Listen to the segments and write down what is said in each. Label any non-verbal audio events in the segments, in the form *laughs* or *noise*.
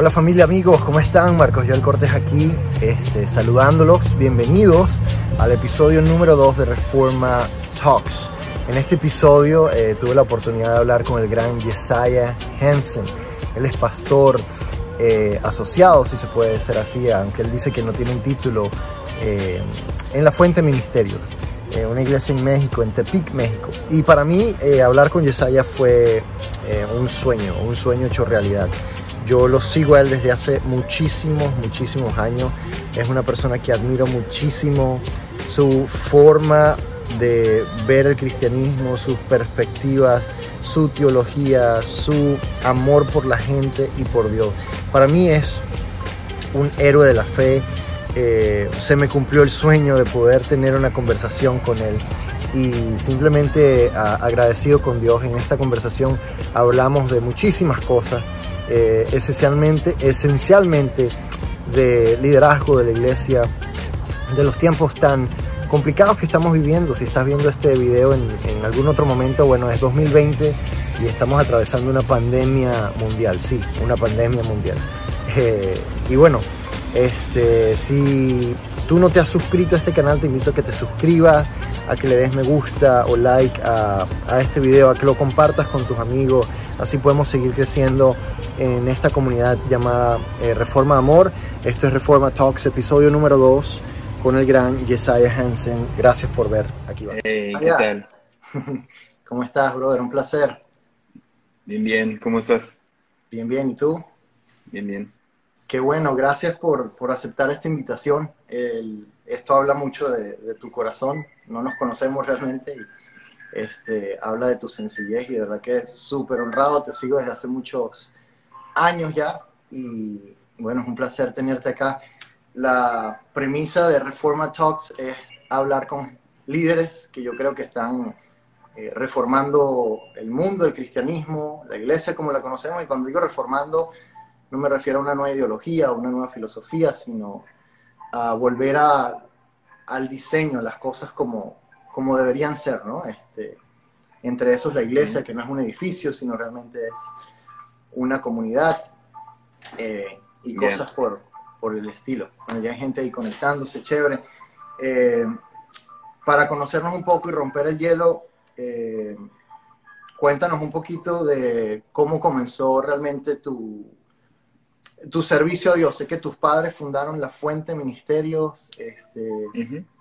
Hola familia, amigos, ¿cómo están? Marcos Joel Cortés aquí, este, saludándolos. Bienvenidos al episodio número 2 de Reforma Talks. En este episodio eh, tuve la oportunidad de hablar con el gran Jesiah Hansen. Él es pastor eh, asociado, si se puede decir así, aunque él dice que no tiene un título, eh, en la Fuente Ministerios, una iglesia en México, en Tepic, México. Y para mí hablar con Jesiah fue un sueño, un sueño hecho realidad. Yo lo sigo a él desde hace muchísimos, muchísimos años. Es una persona que admiro muchísimo su forma de ver el cristianismo, sus perspectivas, su teología, su amor por la gente y por Dios. Para mí es un héroe de la fe. Eh, se me cumplió el sueño de poder tener una conversación con él y simplemente agradecido con Dios. En esta conversación hablamos de muchísimas cosas eh, esencialmente, esencialmente de liderazgo de la iglesia, de los tiempos tan complicados que estamos viviendo. Si estás viendo este video en, algún otro momento, bueno, es 2020 y estamos atravesando una pandemia mundial, sí, una pandemia mundial. Eh, y bueno, este, si tú no te has suscrito a este canal, te invito a que te suscribas, a que le des me gusta o like a, a este video, a que lo compartas con tus amigos, Así podemos seguir creciendo en esta comunidad llamada eh, Reforma Amor. Esto es Reforma Talks, episodio número 2 con el gran Jesiah Hansen. Gracias por ver aquí. Hey, ¿qué tal? *laughs* ¿Cómo estás, brother? Un placer. Bien, bien. ¿Cómo estás? Bien, bien. ¿Y tú? Bien, bien. Qué bueno. Gracias por, por aceptar esta invitación. esto habla mucho de, tu corazón. No nos conocemos realmente y este, habla de tu sencillez y de verdad que es súper honrado, te sigo desde hace muchos años ya y bueno, es un placer tenerte acá. La premisa de Reforma Talks es hablar con líderes que yo creo que están eh, reformando el mundo, el cristianismo, la iglesia como la conocemos y cuando digo reformando no me refiero a una nueva ideología, a una nueva filosofía, sino a volver a, al diseño, las cosas como, como deberían ser, ¿no? Este, entre esos la iglesia, que no es un edificio, sino realmente es una comunidad eh, y cosas por, por, el estilo. Bueno, ya hay gente ahí conectándose, chévere. Eh, para conocernos un poco y romper el hielo, eh, cuéntanos un poquito de cómo comenzó realmente tu, tu servicio a Dios. Sé que tus padres fundaron la Fuente Ministerios, este,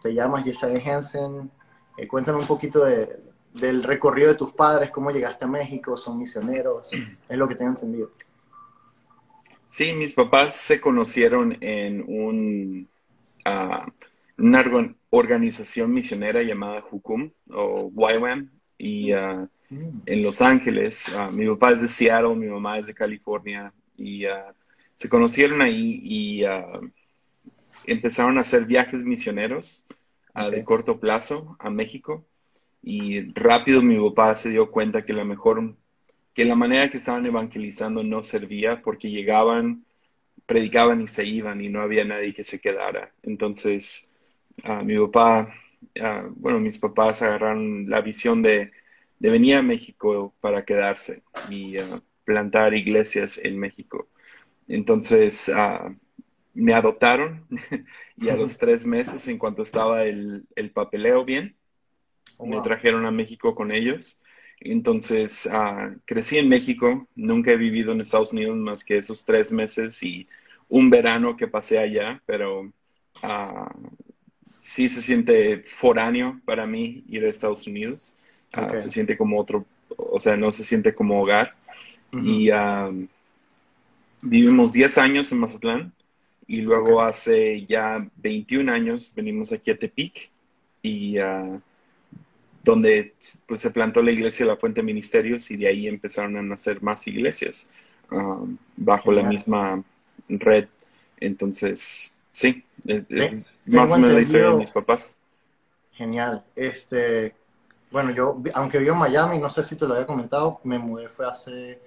te llamas Jesiah Hansen, eh, cuéntame un poquito del recorrido de tus padres, cómo llegaste a México, son misioneros, es lo que tengo entendido. Sí, mis papás se conocieron en un, ah, una organización misionera llamada Hukum o YWAM y mm. en Los Ángeles. Ah, mi papá es de Seattle, mi mamá es de California y se conocieron ahí y empezaron a hacer viajes misioneros de corto plazo a México y rápido mi papá se dio cuenta que la mejor, que la manera que estaban evangelizando no servía porque llegaban, predicaban y se iban y no había nadie que se quedara. Entonces, mi papá, bueno, mis papás agarraron la visión de, de venir a México para quedarse y plantar iglesias en México. Entonces, me adoptaron *laughs* y a los tres meses, en cuanto estaba el, papeleo bien, oh, me trajeron a México con ellos. Entonces, ah, crecí en México, nunca he vivido en Estados Unidos más que esos tres meses y un verano que pasé allá, pero ah, sí se siente foráneo para mí ir a Estados Unidos. Ah, se siente como otro, o sea, no se siente como hogar. Y vivimos 10 años en Mazatlán y luego hace ya 21 años venimos aquí a Tepic y uh, donde pues, se plantó la iglesia de la Fuente Ministerios y de ahí empezaron a nacer más iglesias um, bajo la misma red. Entonces, sí, es, más o menos la historia de mis papás. Genial. Este, bueno, yo, aunque vivo en Miami, no sé si te lo había comentado, me mudé fue hace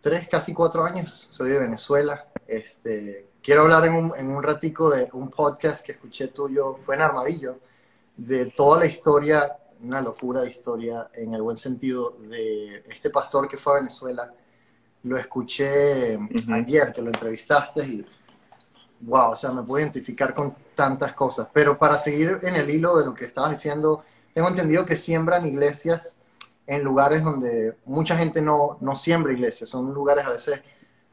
tres, casi cuatro años. Soy de Venezuela. Este, quiero hablar en un, en un ratico de un podcast que escuché tuyo, fue en Armadillo, de toda la historia, una locura de historia en el buen sentido, de este pastor que fue a Venezuela lo escuché ayer que lo entrevistaste y wow, o sea, me puedo identificar con tantas cosas. Pero para seguir en el hilo de lo que estabas diciendo, tengo entendido que siembran iglesias en lugares donde mucha gente no, no siembra iglesias, son lugares a veces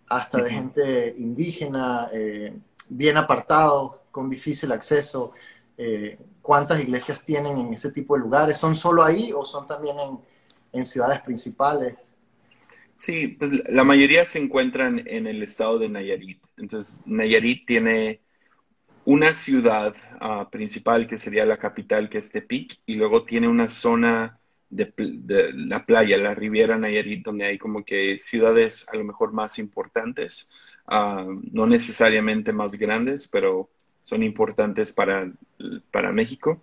hasta de gente indígena, eh, bien apartados, con difícil acceso. Eh, ¿Cuántas iglesias tienen en ese tipo de lugares? ¿Son solo ahí o son también en, en ciudades principales? Sí, pues la mayoría se encuentran en el estado de Nayarit. Entonces, Nayarit tiene una ciudad ah, principal que sería la capital, que es Tepic, y luego tiene una zona de, la playa, la Riviera Nayarit, donde hay como que ciudades a lo mejor más importantes, ah, no necesariamente más grandes, pero son importantes para, para México,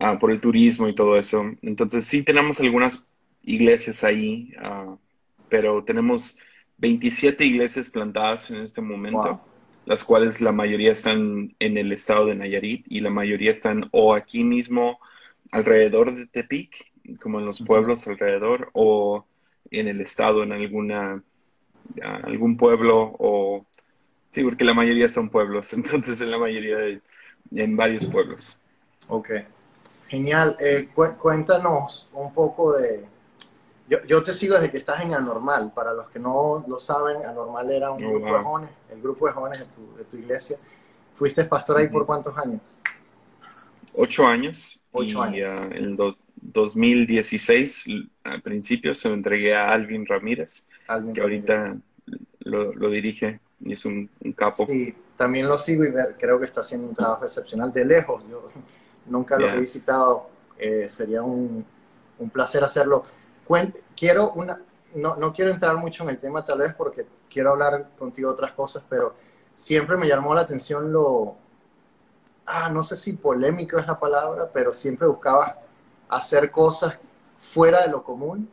ah, por el turismo y todo eso. Entonces sí tenemos algunas iglesias ahí, uh, pero tenemos 27 iglesias plantadas en este momento, las cuales la mayoría están en el estado de Nayarit y la mayoría están o aquí mismo alrededor de Tepic, como en los pueblos alrededor, o en el estado, en alguna algún pueblo, o sí, porque la mayoría son pueblos, *laughs* entonces en la mayoría de, en varios pueblos. Ok, genial. Eh, cuéntanos un poco de, yo, yo, te sigo desde que estás en Anormal. Para los que no lo saben, Anormal era un oh, grupo de jóvenes, el grupo de jóvenes de tu, de tu iglesia. ¿Fuiste pastor ahí por cuántos años? Ocho años. Ocho años. Uh, en 2016, al principio, se lo entregué a Alvin Ramírez, que ahorita lo, lo, dirige y es un, un, capo. Sí, también lo sigo y ver, creo que está haciendo un trabajo excepcional de lejos. Yo nunca lo he visitado. Eh, sería un, un placer hacerlo quiero una, no, no, quiero entrar mucho en el tema tal vez porque quiero hablar contigo de otras cosas, pero siempre me llamó la atención lo, ah, no sé si polémico es la palabra, pero siempre buscabas hacer cosas fuera de lo común.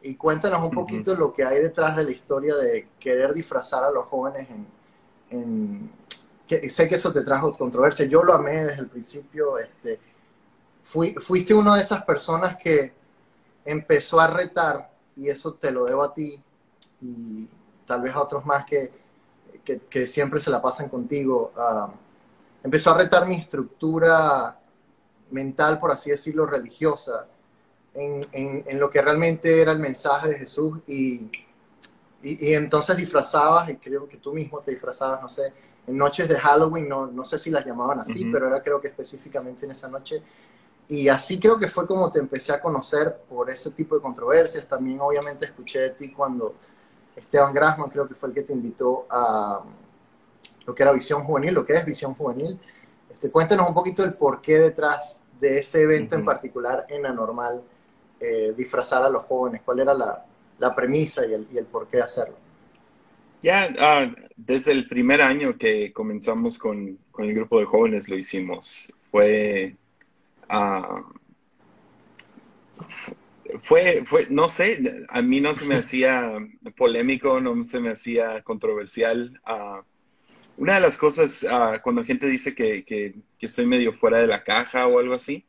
Y cuéntanos un poquito lo que hay detrás de la historia de querer disfrazar a los jóvenes en... en que, sé que eso te trajo controversia, yo lo amé desde el principio, este, fui, fuiste una de esas personas que empezó a retar, y eso te lo debo a ti y tal vez a otros más que, que, siempre se la pasan contigo, ah, empezó a retar mi estructura mental, por así decirlo, religiosa, en, en, en lo que realmente era el mensaje de Jesús y, y, entonces disfrazabas, y creo que tú mismo te disfrazabas, no sé, en noches de Halloween, no, no sé si las llamaban así, pero era creo que específicamente en esa noche y así creo que fue como te empecé a conocer por ese tipo de controversias. También obviamente escuché de ti cuando Esteban Grasman creo que fue el que te invitó a lo que era Visión Juvenil, lo que es Visión Juvenil. Este, cuéntanos un poquito el porqué detrás de ese evento en particular en Anormal, eh, disfrazar a los jóvenes. ¿Cuál era la, la premisa y el, y el porqué de hacerlo? Ya, ah, desde el primer año que comenzamos con, con el grupo de jóvenes lo hicimos. Fue Ah, fue, fue, no sé, a mí no se me hacía polémico, no se me hacía controversial. Uh, una de las cosas, uh, cuando gente dice que, que, que, estoy medio fuera de la caja o algo así,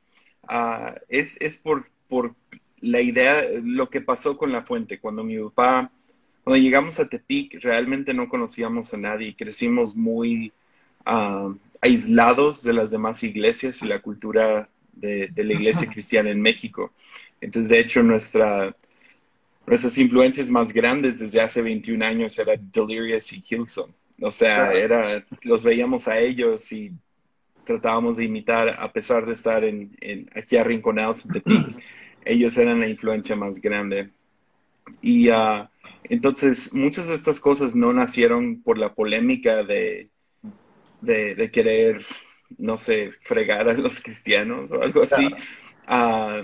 es, es por, por la idea, lo que pasó con la fuente. Cuando mi papá, cuando llegamos a Tepic, realmente no conocíamos a nadie, crecimos muy aislados de las demás iglesias y la cultura de, la iglesia *laughs* cristiana en México. Entonces, de hecho, nuestra, nuestras influencias más grandes desde hace 21 años eran Delirious y Hillsong. O sea, era, los veíamos a ellos y tratábamos de imitar, a pesar de estar en, en aquí arrinconados en Tepic, *laughs* ellos eran la influencia más grande. Y uh, entonces, muchas de estas cosas no nacieron por la polémica de, de, de querer no sé, fregar a los cristianos o algo así. Ah,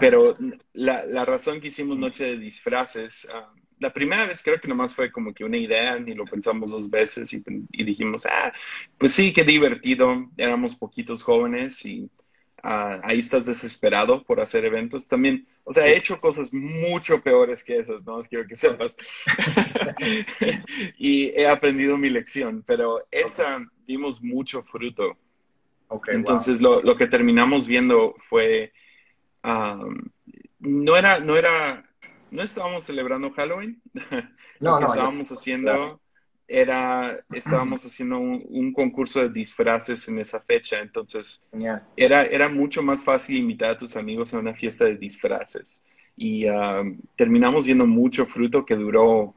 pero la, la, razón que hicimos Noche de Disfraces, uh, la primera vez creo que nomás fue como que una idea, ni lo pensamos dos veces y, y dijimos, ah, pues sí, qué divertido, éramos poquitos jóvenes y uh, ahí estás desesperado por hacer eventos. También, o sea, he hecho cosas mucho peores que esas, ¿no? Quiero que sepas. *laughs* y he aprendido mi lección, pero esa vimos mucho fruto. Entonces lo, lo, que terminamos viendo fue, no, era, no era no estábamos celebrando Halloween. *laughs* No, Lo que no, estábamos yo- haciendo era, estábamos haciendo un, un concurso de disfraces en esa fecha, entonces Genial. era, era mucho más fácil invitar a tus amigos a una fiesta de disfraces. Y ah, terminamos viendo mucho fruto que duró,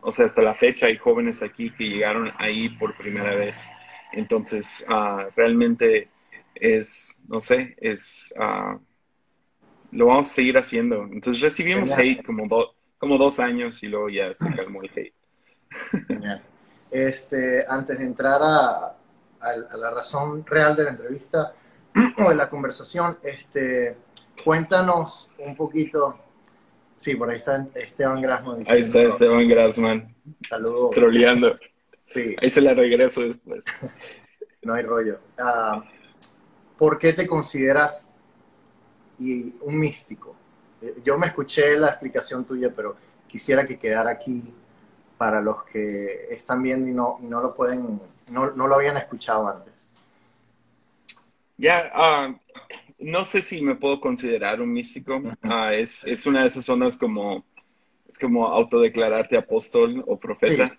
o sea, hasta la fecha hay jóvenes aquí que llegaron ahí por primera vez. Entonces, ah, realmente es, no sé, es, ah, lo vamos a seguir haciendo. Entonces recibimos Genial. hate como, do- como dos años y luego ya se calmó el hate. Genial. Este, antes de entrar a, a- la razón real de la entrevista *clears throat* o de la conversación, este, cuéntanos un poquito. Sí, por ahí está Esteban diciendo. Ahí está Esteban Grassman, Saludos. troleando. Sí, Ahí se la regreso después. *laughs* no hay rollo. Ah, ¿Por qué te consideras y un místico? Eh, Yo me escuché la explicación tuya, pero quisiera que quedara aquí para los que están viendo y no, y no lo pueden, no, no lo habían escuchado antes. Ya, ah, no sé si me puedo considerar un místico. Ah, es, es una de esas zonas como, es como autodeclararte apóstol o profeta.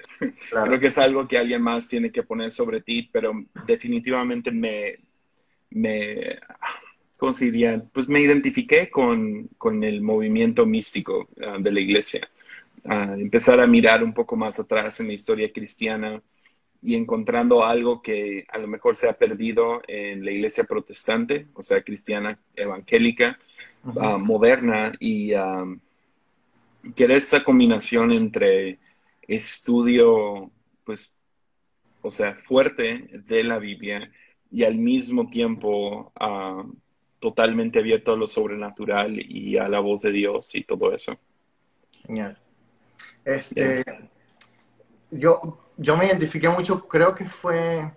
Claro. Creo que es algo que alguien más tiene que poner sobre ti, pero definitivamente me, me, ¿cómo se diría? Pues me identifiqué con, con el movimiento místico ah, de la iglesia. Ah, empezar a mirar un poco más atrás en la historia cristiana y encontrando algo que a lo mejor se ha perdido en la iglesia protestante, o sea, cristiana evangélica, ah, moderna, y ah, que era esa combinación entre estudio, pues, o sea, fuerte de la Biblia y al mismo tiempo ah, totalmente abierto a lo sobrenatural y a la voz de Dios y todo eso. Genial. Este, yo, yo me identifiqué mucho, creo que fue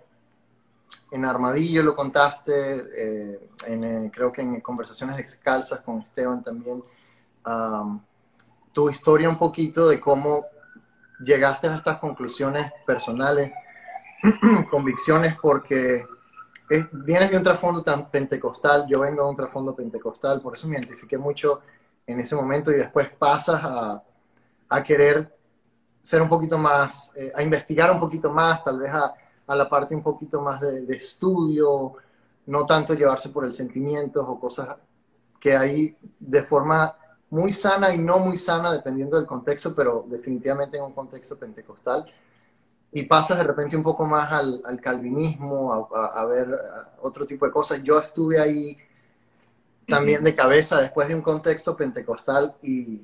en Armadillo, lo contaste, eh, en, eh, creo que en conversaciones descalzas con Esteban también, am, tu historia un poquito de cómo llegaste a estas conclusiones personales, *clears throat* convicciones, porque es- vienes de un trasfondo tan pentecostal, yo vengo de un trasfondo pentecostal, por eso me identifiqué mucho en ese momento y después pasas a, a querer ser un poquito más, eh, a investigar un poquito más, tal vez a, a la parte un poquito más de, de estudio, no tanto llevarse por el sentimiento o cosas que hay de forma muy sana y no muy sana, dependiendo del contexto, pero definitivamente en un contexto pentecostal. Y pasas de repente un poco más al, al calvinismo, a, a- a ver a otro tipo de cosas. Yo estuve ahí también de cabeza después de un contexto pentecostal y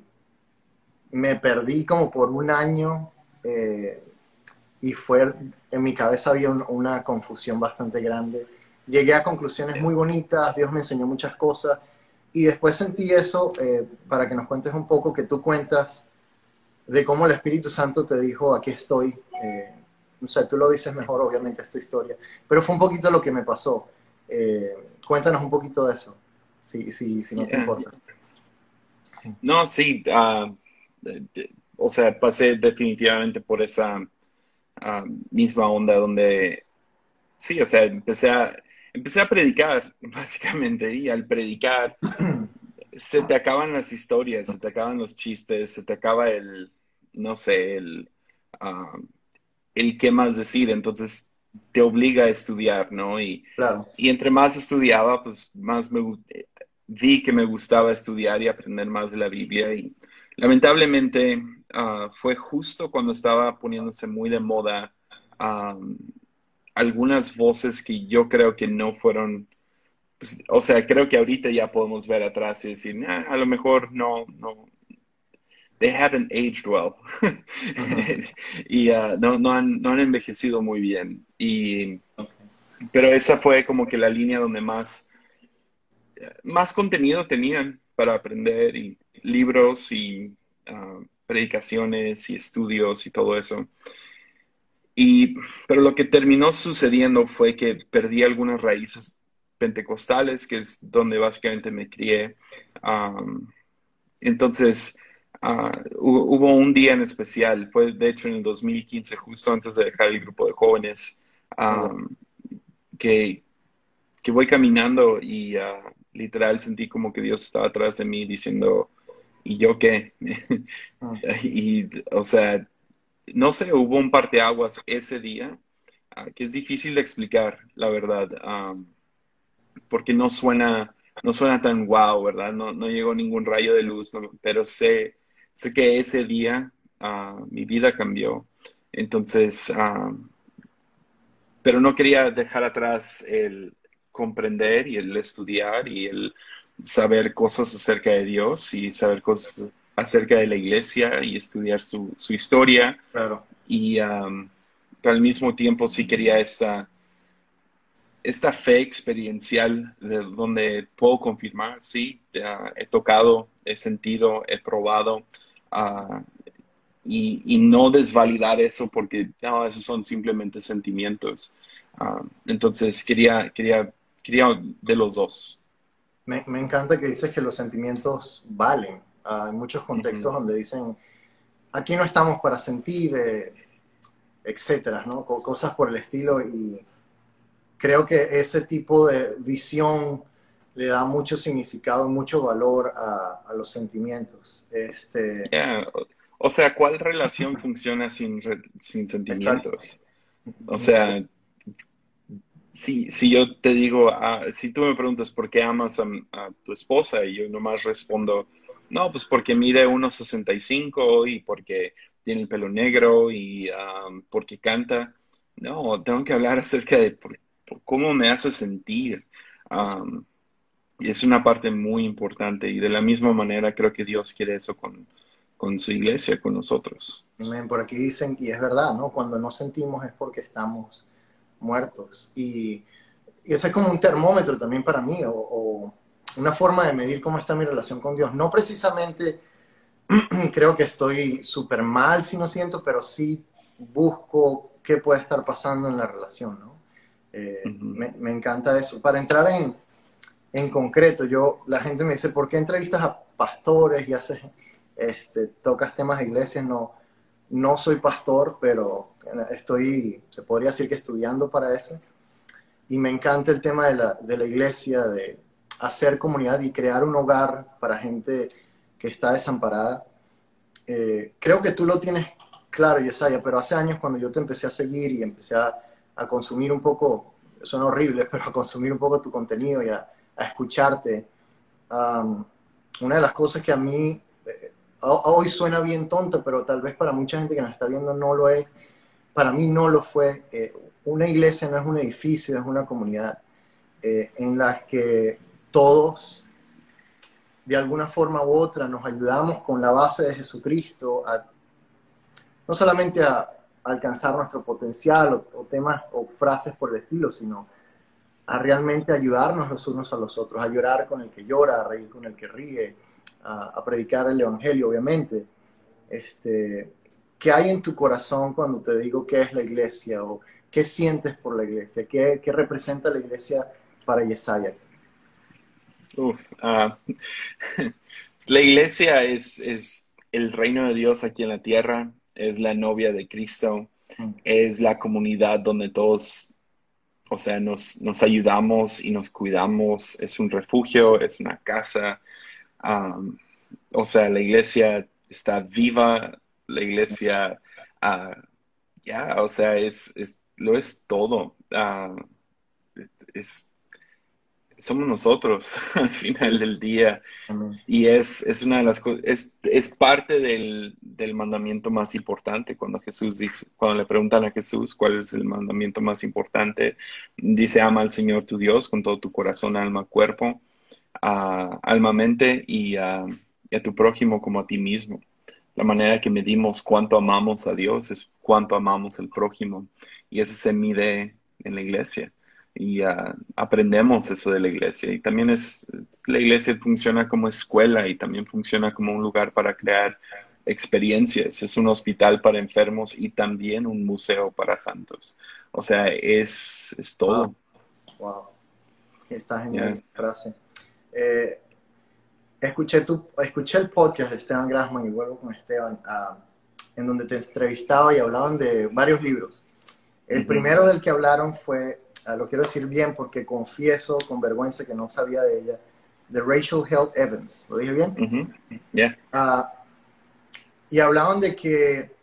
me perdí como por un año eh, y fue, en mi cabeza había un- una confusión bastante grande. Llegué a conclusiones muy bonitas, Dios me enseñó muchas cosas y después sentí eso, eh, para que nos cuentes un poco, que tú cuentas de cómo el Espíritu Santo te dijo, aquí estoy. Eh, no sé, tú lo dices mejor, obviamente es tu historia, pero fue un poquito lo que me pasó. Eh, cuéntanos un poquito de eso, si, si, si no te Yeah. importa. No, sí, de- o sea, pasé definitivamente por esa ah, misma onda donde, sí, o sea, empecé a, empecé a predicar, *laughs* básicamente, y al predicar *clears throat* se te acaban las historias, se te acaban los chistes, se te acaba el, no sé, el, ah, el qué más decir, entonces te obliga a estudiar, ¿no? Y, Claro, y entre más estudiaba, pues más me eh, vi que me gustaba estudiar y aprender más de la Biblia. Y lamentablemente ah, fue justo cuando estaba poniéndose muy de moda algunas voces que yo creo que no fueron, pues, o sea, creo que ahorita ya podemos ver atrás y decir, "Nah, a lo mejor no, no, they haven't aged well. *laughs* y ah, no, no han, no han envejecido muy bien. Y, pero esa fue como que la línea donde más, más contenido tenían para aprender y libros y ah, predicaciones y estudios y todo eso. Y, pero lo que terminó sucediendo fue que perdí algunas raíces pentecostales, que es donde básicamente me crié. Am, entonces, ah, hu- hubo un día en especial, fue de hecho en el 2015, justo antes de dejar el grupo de jóvenes, am, que, que voy caminando y ah, literal sentí como que Dios estaba atrás de mí diciendo, ¿y yo qué? Mm. *laughs* y, o sea, no sé, hubo un parteaguas ese día ah, que es difícil de explicar, la verdad, am, porque no suena, no suena tan wow, ¿verdad? No, no llegó ningún rayo de luz, no, pero sé, sé que ese día ah, mi vida cambió. Entonces, ah, pero no quería dejar atrás el comprender y el estudiar y el saber cosas acerca de Dios y saber cosas acerca de la iglesia y estudiar su, su historia. Claro. Y um, pero al mismo tiempo sí quería esta, esta fe experiencial de donde puedo confirmar, sí, he tocado, he sentido, he probado. Ah, y, y no desvalidar eso porque no, esos son simplemente sentimientos. Ah, entonces quería, quería, quería de los dos. Me, me encanta que dices que los sentimientos valen. Ah, hay muchos contextos Ujú. donde dicen, aquí no estamos para sentir, eh, etcétera, ¿no? Co- cosas por el estilo. Y creo que ese tipo de visión le da mucho significado, mucho valor a, a los sentimientos. Este, Yeah, O, sea, ¿cuál relación *laughs* funciona sin, re- sin exacto. sentimientos? O sea, si, si yo te digo, ah, si tú me preguntas por qué amas a, a tu esposa y yo nomás respondo, no, pues porque mide 1,65 y porque tiene el pelo negro y ah, porque canta. No, tengo que hablar acerca de por- por cómo me hace sentir. Ah, y es una parte muy importante y de la misma manera creo que Dios quiere eso con, con su iglesia, con nosotros. Amén. Por aquí dicen, y es verdad, ¿no? Cuando no sentimos es porque estamos muertos. Y, y ese es como un termómetro también para mí, o, o una forma de medir cómo está mi relación con Dios. No precisamente *clears throat* creo que estoy súper mal si no siento, pero sí busco qué puede estar pasando en la relación, ¿no? Eh, me, me encanta eso. Para entrar en, en concreto, yo, la gente me dice, ¿por qué entrevistas a pastores y haces, este, tocas temas de iglesias? No, no soy pastor, pero estoy, se podría decir que estudiando para eso. Y me encanta el tema de la, de la iglesia, de hacer comunidad y crear un hogar para gente que está desamparada. Eh, creo que tú lo tienes claro, Yesaya, pero hace años cuando yo te empecé a seguir y empecé a, a consumir un poco, suena horrible, *laughs* pero a consumir un poco tu contenido y a, a escucharte, una de las cosas que a mí eh, hoy suena bien tonto, pero tal vez para mucha gente que nos está viendo no lo es, para mí no lo fue. Eh, una iglesia no es un edificio, es una comunidad eh, en la que todos, de alguna forma u otra, nos ayudamos con la base de Jesucristo no solamente a, alcanzar nuestro potencial o, o, temas o frases por el estilo, sino a realmente ayudarnos los unos a los otros, a llorar con el que llora, a reír con el que ríe, a, a predicar el Evangelio, obviamente. Este, ¿Qué hay en tu corazón cuando te digo qué es la iglesia o qué sientes por la iglesia? ¿Qué, qué representa la iglesia para Yesaya? Uf, uh, *laughs* la iglesia es, es el reino de Dios aquí en la tierra, es la novia de Cristo, mm. es la comunidad donde todos, o sea, nos, ayudamos y nos cuidamos, es un refugio, es una casa, o sea, la iglesia está viva, la iglesia, uh, ya, yeah, o sea, es, es, lo es todo, es somos nosotros *laughs* al final del día. Amén. Y es, es una de las cosas, es, es parte del, del, mandamiento más importante. Cuando Jesús dice, cuando le preguntan a Jesús cuál es el mandamiento más importante, dice ama al Señor tu Dios con todo tu corazón, alma, cuerpo, uh, alma, mente y, uh, y a tu prójimo como a ti mismo. La manera que medimos cuánto amamos a Dios es cuánto amamos al prójimo. Y eso se mide en la iglesia y uh, aprendemos eso de la iglesia. Y también es, la iglesia funciona como escuela y también funciona como un lugar para crear experiencias. Es un hospital para enfermos y también un museo para santos. O sea, es, es todo. Wow. wow. Está genial yeah. esa frase. Eh, escuché, tu, escuché el podcast de Esteban Grassman y vuelvo con Esteban, uh, en donde te entrevistaba y hablaban de varios libros. El uh -huh. primero del que hablaron fue lo quiero decir bien porque confieso con vergüenza que no sabía de ella, de Rachel Held Evans. ¿Lo dije bien? Uh y hablaban de que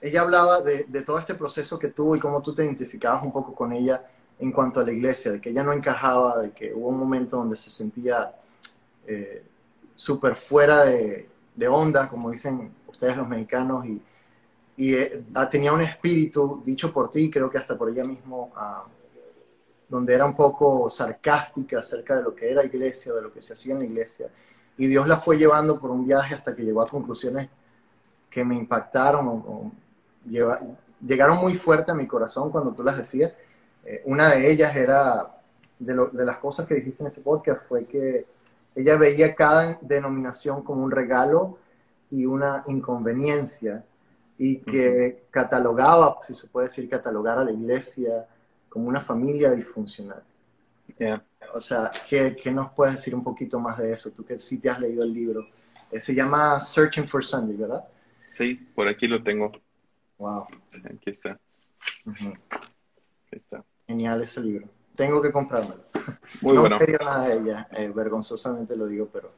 ella hablaba de, de, todo este proceso que tuvo y cómo tú te identificabas un poco con ella en cuanto a la iglesia, de que ella no encajaba, de que hubo un momento donde se sentía eh, súper fuera de, de, onda, como dicen ustedes los mexicanos, y, y eh, tenía un espíritu dicho por ti, creo que hasta por ella mismo, uh, donde era un poco sarcástica acerca de lo que era iglesia, de lo que se hacía en la iglesia. Y Dios la fue llevando por un viaje hasta que llegó a conclusiones que me impactaron llegaron muy fuerte a mi corazón cuando tú las decías. Eh, una de ellas era, de, de, las cosas que dijiste en ese podcast, fue que ella veía cada denominación como un regalo y una inconveniencia y que catalogaba, si se puede decir, catalogar a la iglesia como una familia disfuncional. O sea, ¿qué, ¿qué, nos puedes decir un poquito más de eso? Tú que sí te has leído el libro. Eh, se llama Searching for Sunday, ¿verdad? Sí, por aquí lo tengo. Wow. Aquí está. Aquí está. Genial ese libro. Tengo que comprármelo. Muy no bueno. No nada de ella, eh, vergonzosamente lo digo, pero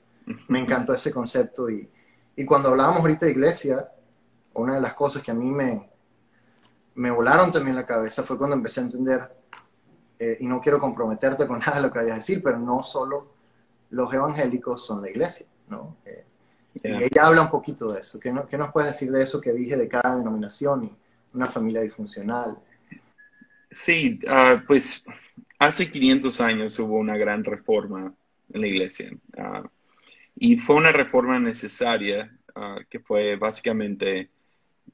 me encantó ese concepto. Y, y cuando hablábamos ahorita de iglesia, una de las cosas que a mí me, me volaron también la cabeza fue cuando empecé a entender, eh, y no quiero comprometerte con *laughs* nada de lo que vayas a decir, pero no solo los evangélicos son la iglesia, ¿no? Eh, yeah. Y ella habla un poquito de eso. ¿Qué, no, ¿Qué, nos puedes decir de eso que dije de cada denominación y una familia disfuncional? Sí, uh, pues hace 500 años hubo una gran reforma en la iglesia. Uh, y fue una reforma necesaria uh, que fue básicamente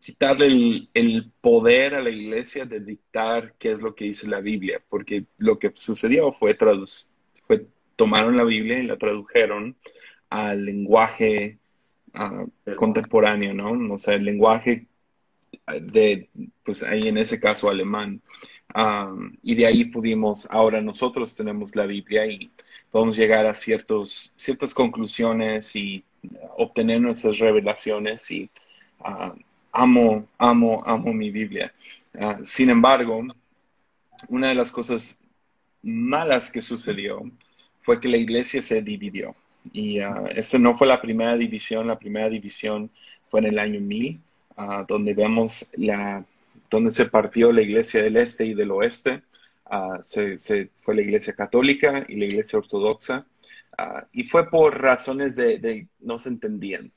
quitarle el, el, poder a la iglesia de dictar qué es lo que dice la Biblia, porque lo que sucedió fue, fue tomaron la Biblia y la tradujeron al lenguaje uh, contemporáneo, ¿no? O sea, el lenguaje de, pues ahí en ese caso alemán. Um, y de ahí pudimos, ahora nosotros tenemos la Biblia y podemos llegar a ciertos, ciertas conclusiones y obtener nuestras revelaciones y uh, amo, amo, amo mi Biblia. Uh, sin embargo, una de las cosas malas que sucedió fue que la iglesia se dividió. Y uh, esta no fue la primera división, la primera división fue en el año 1000, uh, donde vemos la, donde se partió la iglesia del este y del oeste. Se, se, fue la iglesia católica y la iglesia ortodoxa. y fue por razones de, de no se entendían,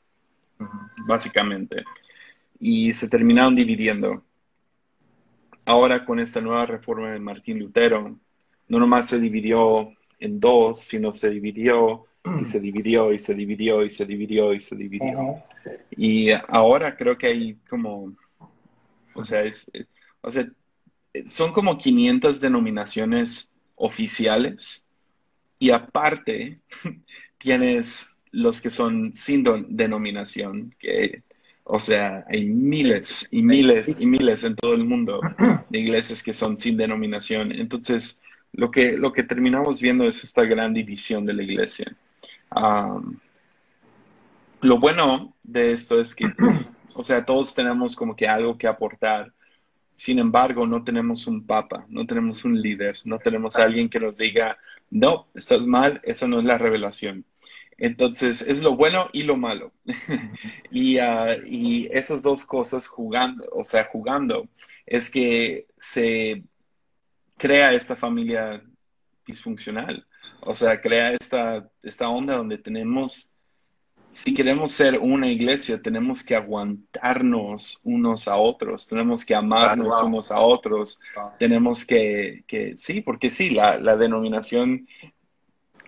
uh -huh. básicamente y se terminaron dividiendo. Ahora con esta nueva reforma de Martín Lutero, no nomás se dividió en dos, sino se dividió y se dividió y se dividió y se dividió y se dividió. Uh -huh. Y ahora creo que hay como, o sea, es, o sea, son como 500 denominaciones oficiales y aparte *laughs* tienes los que son sin denominación, que o sea, hay miles y miles y miles en todo el mundo de iglesias que son sin denominación. Entonces, lo que, lo que terminamos viendo es esta gran división de la iglesia. Um, lo bueno de esto es que, pues, *clears throat* o sea, todos tenemos como que algo que aportar. Sin embargo, no tenemos un papa, no tenemos un líder, no tenemos a alguien que nos diga, no, estás mal, esa no es la revelación. Entonces, es lo bueno y lo malo. *laughs* y, uh, y, esas dos cosas jugando, o sea, jugando, es que se crea esta familia disfuncional. O sea, crea esta, esta onda donde tenemos, si queremos ser una iglesia, tenemos que aguantarnos unos a otros, tenemos que amarnos unos a otros, tenemos que, que, sí, porque sí, la, la denominación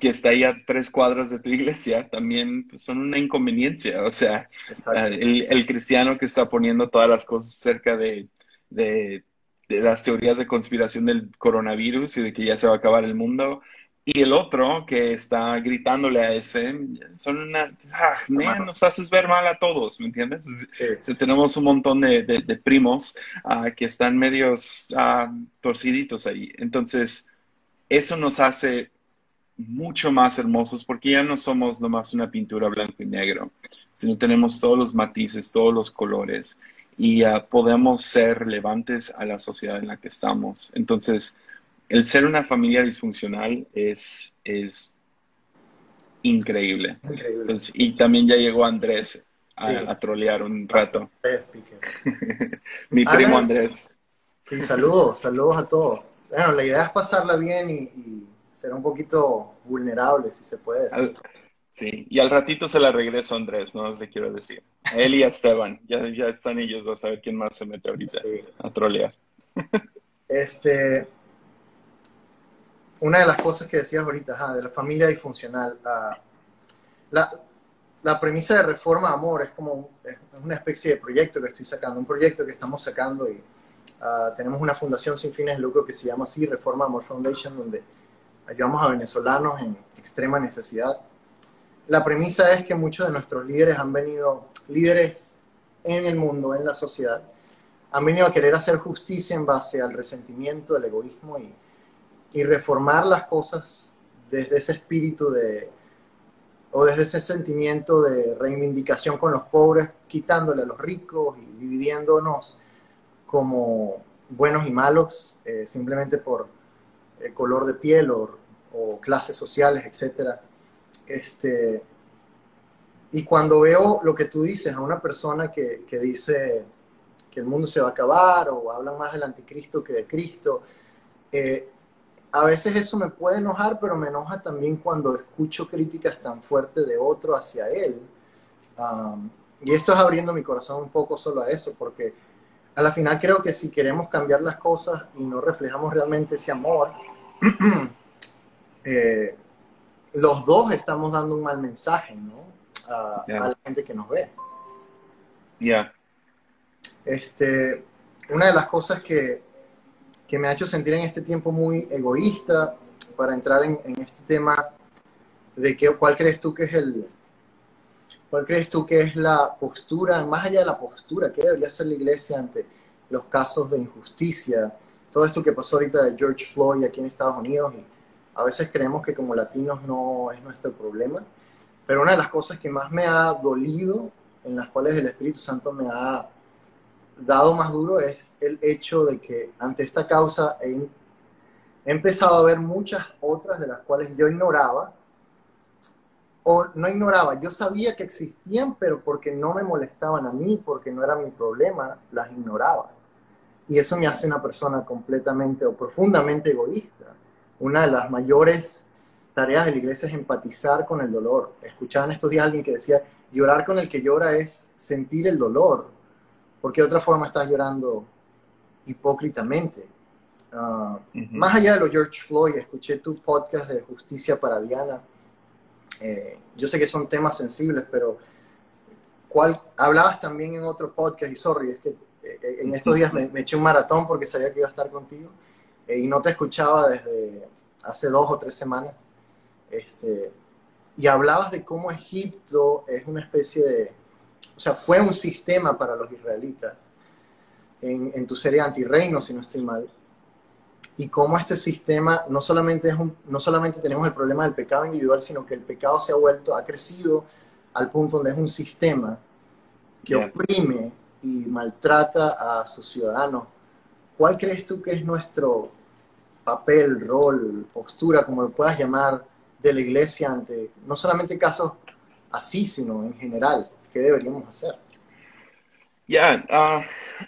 que está ahí a tres cuadras de tu iglesia también pues, son una inconveniencia. O sea, el, el, cristiano que está poniendo todas las cosas cerca de, de, de, las teorías de conspiración del coronavirus y de que ya se va a acabar el mundo. Y el otro que está gritándole a ese, son una... Ah, man, nos haces ver mal a todos, ¿me entiendes? Sí. Tenemos un montón de, de primos uh, que están medios uh, torciditos ahí. Entonces, eso nos hace mucho más hermosos porque ya no somos nomás una pintura blanco y negro, sino tenemos todos los matices, todos los colores y uh, podemos ser relevantes a la sociedad en la que estamos. Entonces, el ser una familia disfuncional es, es increíble. Pues, y también ya llegó Andrés a, trolear un rato. *laughs* Mi primo Andrés. Sí, saludos, saludos a todos. Bueno, la idea es pasarla bien y, ser un poquito vulnerable, si se puede decir. sí, y al ratito se la regreso a Andrés, no le quiero decir. él y a Esteban, ya, ya están ellos a saber quién más se mete ahorita a trolear. Este, una de las cosas que decías ahorita, de la familia disfuncional, la, la, premisa de Reforma Amor es como es una especie de proyecto que estoy sacando, un proyecto que estamos sacando y uh, tenemos una fundación sin fines de lucro que se llama así, Reforma Amor Foundation, donde ayudamos a venezolanos en extrema necesidad. La premisa es que muchos de nuestros líderes han venido, líderes en el mundo, en la sociedad, han venido a querer hacer justicia en base al resentimiento, el egoísmo y y reformar las cosas desde ese espíritu de, o desde ese sentimiento de reivindicación con los pobres, quitándole a los ricos y dividiéndonos como buenos y malos, eh, simplemente por el color de piel o, clases sociales, etc. Este, y cuando veo lo que tú dices a una persona que, que dice que el mundo se va a acabar o habla más del anticristo que de Cristo, eh, a veces eso me puede enojar, pero me enoja también cuando escucho críticas tan fuertes de otro hacia él. y esto es abriendo mi corazón un poco solo a eso, porque a la final creo que si queremos cambiar las cosas y no reflejamos realmente ese amor, *clears throat* eh, los dos estamos dando un mal mensaje, ¿no? A, la gente que nos ve. Ya. Este, una de las cosas que, que me ha hecho sentir en este tiempo muy egoísta para entrar en, este tema de que, cuál crees tú que es el, cuál crees tú que es la postura, más allá de la postura, qué debería ser la iglesia ante los casos de injusticia, todo esto que pasó ahorita de George Floyd aquí en Estados Unidos, y a veces creemos que como latinos no es nuestro problema, pero una de las cosas que más me ha dolido, en las cuales el Espíritu Santo me ha dado más duro es el hecho de que ante esta causa he, empezado a ver muchas otras de las cuales yo ignoraba, o no ignoraba, yo sabía que existían, pero porque no me molestaban a mí, porque no era mi problema, las ignoraba. Y eso me hace una persona completamente o profundamente egoísta. Una de las mayores tareas de la iglesia es empatizar con el dolor. Escuchaban estos días a alguien que decía, llorar con el que llora es sentir el dolor, porque de otra forma estás llorando hipócritamente. Ah, más allá de lo George Floyd, escuché tu podcast de Justicia para Diana. Eh, yo sé que son temas sensibles, pero ¿cuál, hablabas también en otro podcast, y sorry, es que en estos días me, eché un maratón porque sabía que iba a estar contigo y no te escuchaba desde hace dos o tres semanas. Este, y hablabas de cómo Egipto es una especie de, o sea, fue un sistema para los israelitas en, tu serie Antirreino, si no estoy mal, y cómo este sistema no solamente, es un, no solamente tenemos el problema del pecado individual, sino que el pecado se ha vuelto, ha crecido al punto donde es un sistema que oprime y maltrata a sus ciudadanos. ¿Cuál crees tú que es nuestro papel, rol, postura, como lo puedas llamar, de la iglesia ante no solamente casos así, sino en general? ¿Qué deberíamos hacer? Ya, ah,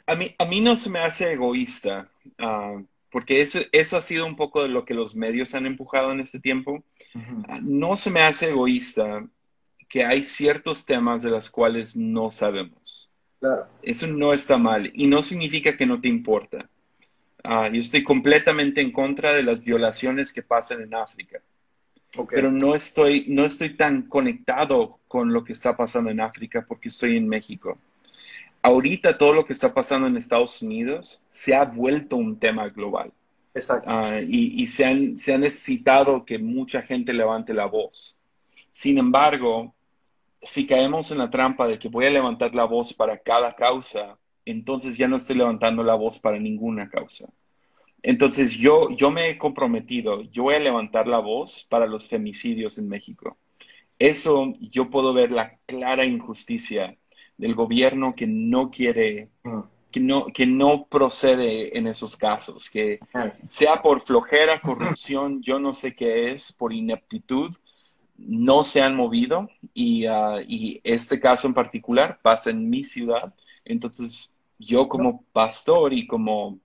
a, mí, a mí no se me hace egoísta, ah, porque eso, eso ha sido un poco de lo que los medios han empujado en este tiempo. Ah, no se me hace egoísta que hay ciertos temas de los cuales no sabemos. Claro. Eso no está mal y no significa que no te importa. yo estoy completamente en contra de las violaciones que pasan en África. Pero no estoy, no estoy tan conectado con lo que está pasando en África porque estoy en México. Ahorita todo lo que está pasando en Estados Unidos se ha vuelto un tema global. Exacto. Ah, y, se, han, se ha necesitado que mucha gente levante la voz. Sin embargo, si caemos en la trampa de que voy a levantar la voz para cada causa, entonces ya no estoy levantando la voz para ninguna causa. Entonces yo, yo me he comprometido, yo voy a levantar la voz para los femicidios en México. Eso yo puedo ver la clara injusticia del gobierno que no quiere, mm. que no, que no procede en esos casos, que sea por flojera, corrupción, yo no sé qué es, por ineptitud, no se han movido y, uh, y, este caso en particular pasa en mi ciudad. Entonces, yo como pastor y como,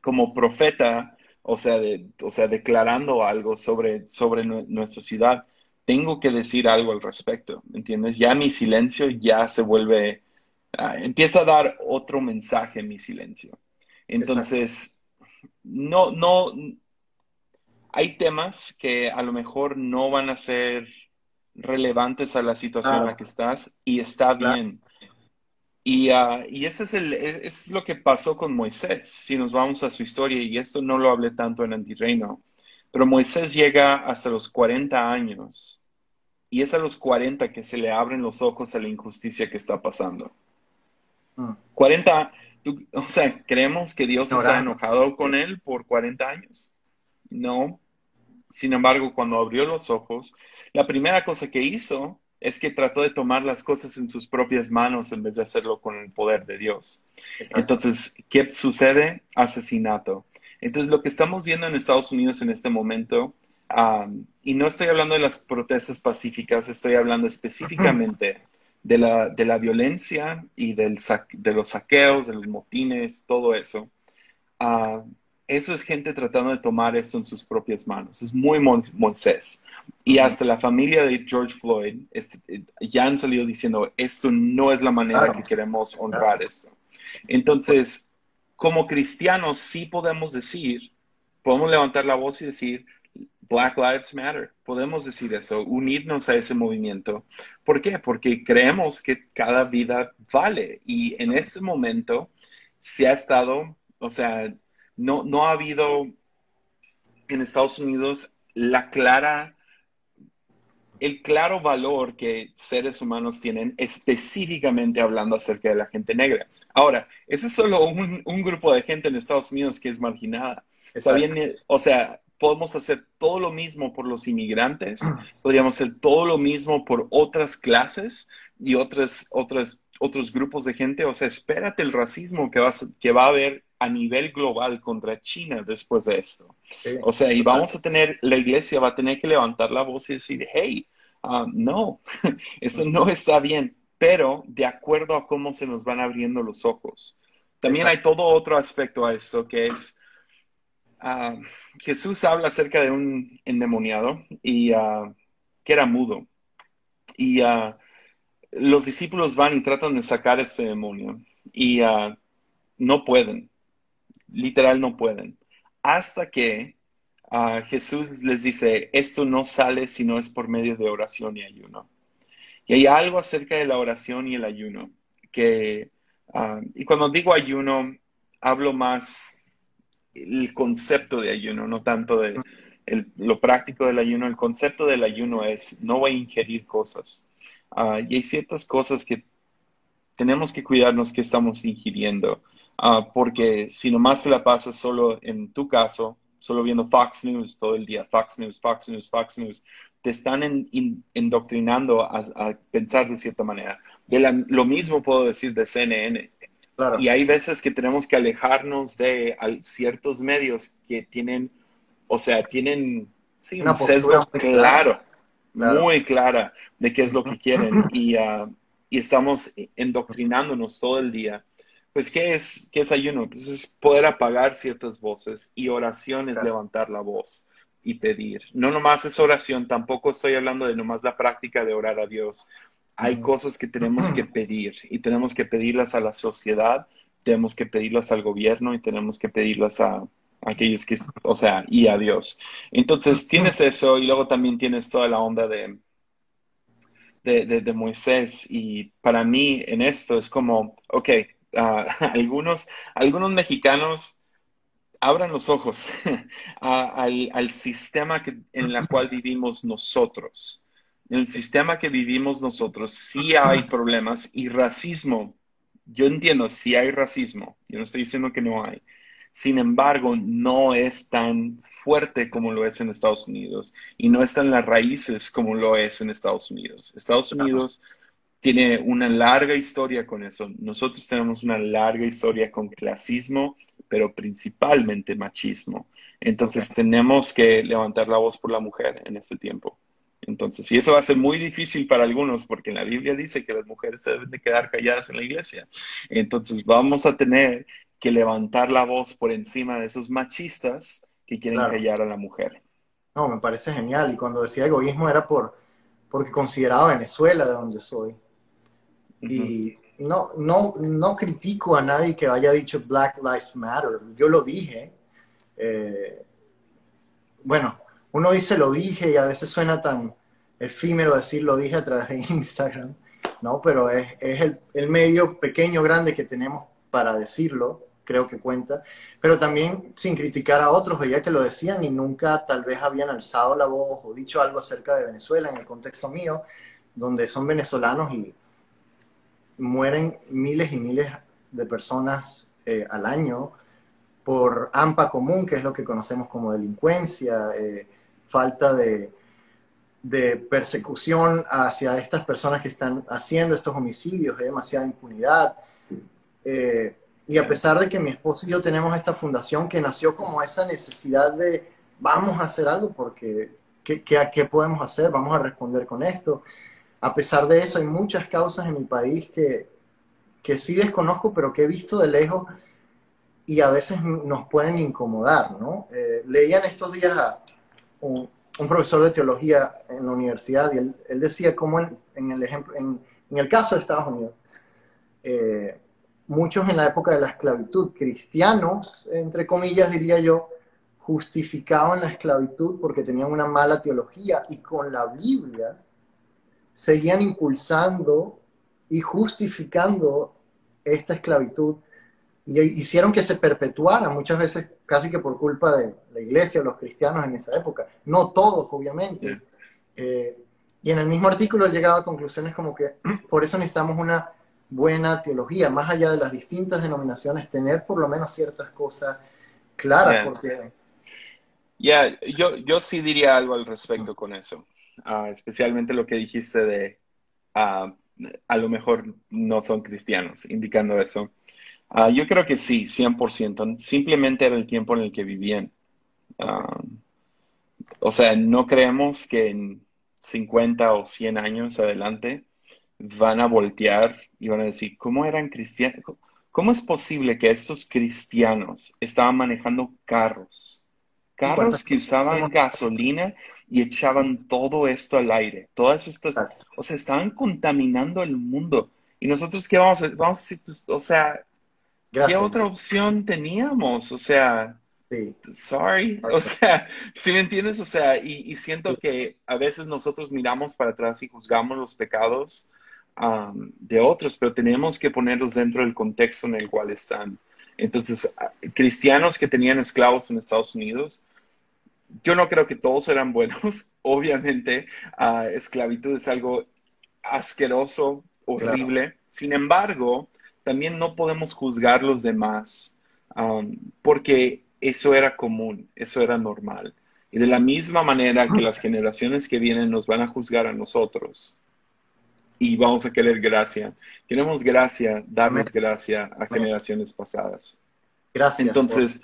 como profeta, o sea, de, o sea, declarando algo sobre, sobre nuestra ciudad, tengo que decir algo al respecto, ¿entiendes? Ya mi silencio ya se vuelve, uh, empieza a dar otro mensaje en mi silencio. Entonces, no, no, hay temas que a lo mejor no van a ser relevantes a la situación en la que estás y está bien. Y, uh, y ese es, el, es lo que pasó con Moisés, si nos vamos a su historia, y esto no lo hablé tanto en Antirreino, pero Moisés llega hasta los 40 años y es a los 40 que se le abren los ojos a la injusticia que está pasando. 40, mm. o sea, ¿creemos que Dios está enojado con él por 40 años? No, sin embargo, cuando abrió los ojos, la primera cosa que hizo es que trató de tomar las cosas en sus propias manos en vez de hacerlo con el poder de Dios. Entonces, ¿qué sucede? Asesinato. Entonces, lo que estamos viendo en Estados Unidos en este momento, y no estoy hablando de las protestas pacíficas, estoy hablando específicamente de la, de la violencia y del de los saqueos, de los motines, todo eso. Uh, eso es gente tratando de tomar esto en sus propias manos. Es muy Moisés. Y hasta la familia de George Floyd este, ya han salido diciendo, esto no es la manera que queremos honrar esto. Entonces, como cristianos sí podemos decir, podemos levantar la voz y decir, Black Lives Matter. Podemos decir eso, unirnos a ese movimiento. ¿Por qué? Porque creemos que cada vida vale. Y en este momento se ha estado, o sea, no, no ha habido en Estados Unidos la clara, el claro valor que seres humanos tienen específicamente hablando acerca de la gente negra. Ahora, ese es solo un, grupo de gente en Estados Unidos que es marginada. o sea, podemos hacer todo lo mismo por los inmigrantes, *clears throat* podríamos hacer todo lo mismo por otras clases y otras, otras, otros grupos de gente. O sea, espérate el racismo que, que va a haber a nivel global contra China después de esto. o sea, y vamos a tener, la iglesia va a tener que levantar la voz y decir, hey, ah, no, *laughs* eso no está bien, pero de acuerdo a cómo se nos van abriendo los ojos. También hay todo otro aspecto a esto que es, uh, Jesús habla acerca de un endemoniado y uh, que era mudo. Y los discípulos van y tratan de sacar este demonio y no pueden literal no pueden. Hasta que uh, Jesús les dice, esto no sale si no es por medio de oración y ayuno. Y hay algo acerca de la oración y el ayuno que, uh, y cuando digo ayuno, hablo más el concepto de ayuno, no tanto de lo práctico del ayuno. El concepto del ayuno es no voy a ingerir cosas. Uh, y hay ciertas cosas que tenemos que cuidarnos que estamos ingiriendo. Ah, porque si nomás te la pasas solo en tu caso, solo viendo Fox News todo el día, Fox News, Fox News, Fox News, te están en, endoctrinando a, pensar de cierta manera. De lo mismo puedo decir de CNN. Y hay veces que tenemos que alejarnos de ciertos medios que tienen, o sea, tienen sí, un sesgo claro, muy clara de qué es lo que quieren. *clears throat* y, uh, y estamos endoctrinándonos todo el día pues, ¿qué es, qué es ayuno? Pues es poder apagar ciertas voces y oración es levantar la voz y pedir. No nomás es oración, tampoco estoy hablando de nomás la práctica de orar a Dios. Hay cosas que tenemos que *clears throat* pedir y tenemos que pedirlas a la sociedad, tenemos que pedirlas al gobierno y tenemos que pedirlas a, aquellos que, o sea, y a Dios. Entonces tienes eso y luego también tienes toda la onda de, de, de, de Moisés y para mí en esto es como, ok, *laughs* algunos, algunos mexicanos abran los ojos *laughs* al, sistema que, en el cual vivimos nosotros. En el sistema que vivimos nosotros sí hay problemas y racismo. Yo entiendo, sí hay racismo. Yo no estoy diciendo que no hay. Sin embargo, no es tan fuerte como lo es en Estados Unidos y no está en las raíces como lo es en Estados Unidos. Estados Unidos tiene una larga historia con eso. Nosotros tenemos una larga historia con clasismo, pero principalmente machismo. Entonces tenemos que levantar la voz por la mujer en este tiempo. Entonces, y eso va a ser muy difícil para algunos porque en la Biblia dice que las mujeres se deben de quedar calladas en la iglesia. Entonces, vamos a tener que levantar la voz por encima de esos machistas que quieren callar a la mujer. No, me parece genial. Y cuando decía egoísmo era por, porque consideraba Venezuela de donde soy. Y no, no, no critico a nadie que haya dicho Black Lives Matter. Yo lo dije. Eh, bueno, uno dice lo dije y a veces suena tan efímero decir lo dije a través de *laughs* Instagram, ¿no? Pero es, el, el, medio pequeño, grande que tenemos para decirlo, creo que cuenta. Pero también sin criticar a otros, veía que lo decían y nunca tal vez habían alzado la voz o dicho algo acerca de Venezuela en el contexto mío, donde son venezolanos y mueren miles y miles de personas eh, al año por AMPA común, que es lo que conocemos como delincuencia, eh, falta de, persecución hacia estas personas que están haciendo estos homicidios, hay demasiada impunidad. Eh, y a pesar de que mi esposo y yo tenemos esta fundación que nació como esa necesidad de vamos a hacer algo porque ¿qué, qué, podemos hacer? Vamos a responder con esto. A pesar de eso, hay muchas causas en mi país que, que sí desconozco, pero que he visto de lejos y a veces nos pueden incomodar, ¿no? Eh, leían estos días a un, profesor de teología en la universidad y él, decía cómo en, el ejemplo, en, el caso de Estados Unidos, eh, muchos en la época de la esclavitud, cristianos, entre comillas diría yo, justificaban la esclavitud porque tenían una mala teología y con la Biblia seguían impulsando y justificando esta esclavitud y hicieron que se perpetuara muchas veces casi que por culpa de la iglesia o los cristianos en esa época. No todos, obviamente. Eh, y en el mismo artículo he llegado a conclusiones como que *clears throat* por eso necesitamos una buena teología, más allá de las distintas denominaciones, tener por lo menos ciertas cosas claras, porque... Ya, yo, yo sí diría algo al respecto con eso, ah, especialmente lo que dijiste de ah, a lo mejor no son cristianos, indicando eso. Ah, yo creo que sí, 100%. Simplemente era el tiempo en el que vivían. O sea, no creemos que en 50 o 100 años adelante van a voltear y van a decir, ¿cómo eran cristianos? ¿Cómo es posible que estos cristianos estaban manejando carros? Carros que usaban gasolina y echaban todo esto al aire. Todas estas, o sea, estaban contaminando el mundo. Y nosotros, ¿qué vamos a hacer? Vamos a decir, pues, o sea, ¿Qué otra opción teníamos? O sea, sorry. *laughs* O sea, si me entiendes? O sea, y, siento que a veces nosotros miramos para atrás y juzgamos los pecados um, de otros, pero tenemos que ponerlos dentro del contexto en el cual están. Entonces, cristianos que tenían esclavos en Estados Unidos, yo no creo que todos eran buenos. *laughs* Obviamente, uh, esclavitud es algo asqueroso, horrible. Sin embargo, también no podemos juzgar los demás um, porque eso era común, eso era normal. Y de la misma manera que las generaciones que vienen nos van a juzgar a nosotros y vamos a querer gracia. Queremos gracia, darles gracia a generaciones pasadas. Gracias. Entonces,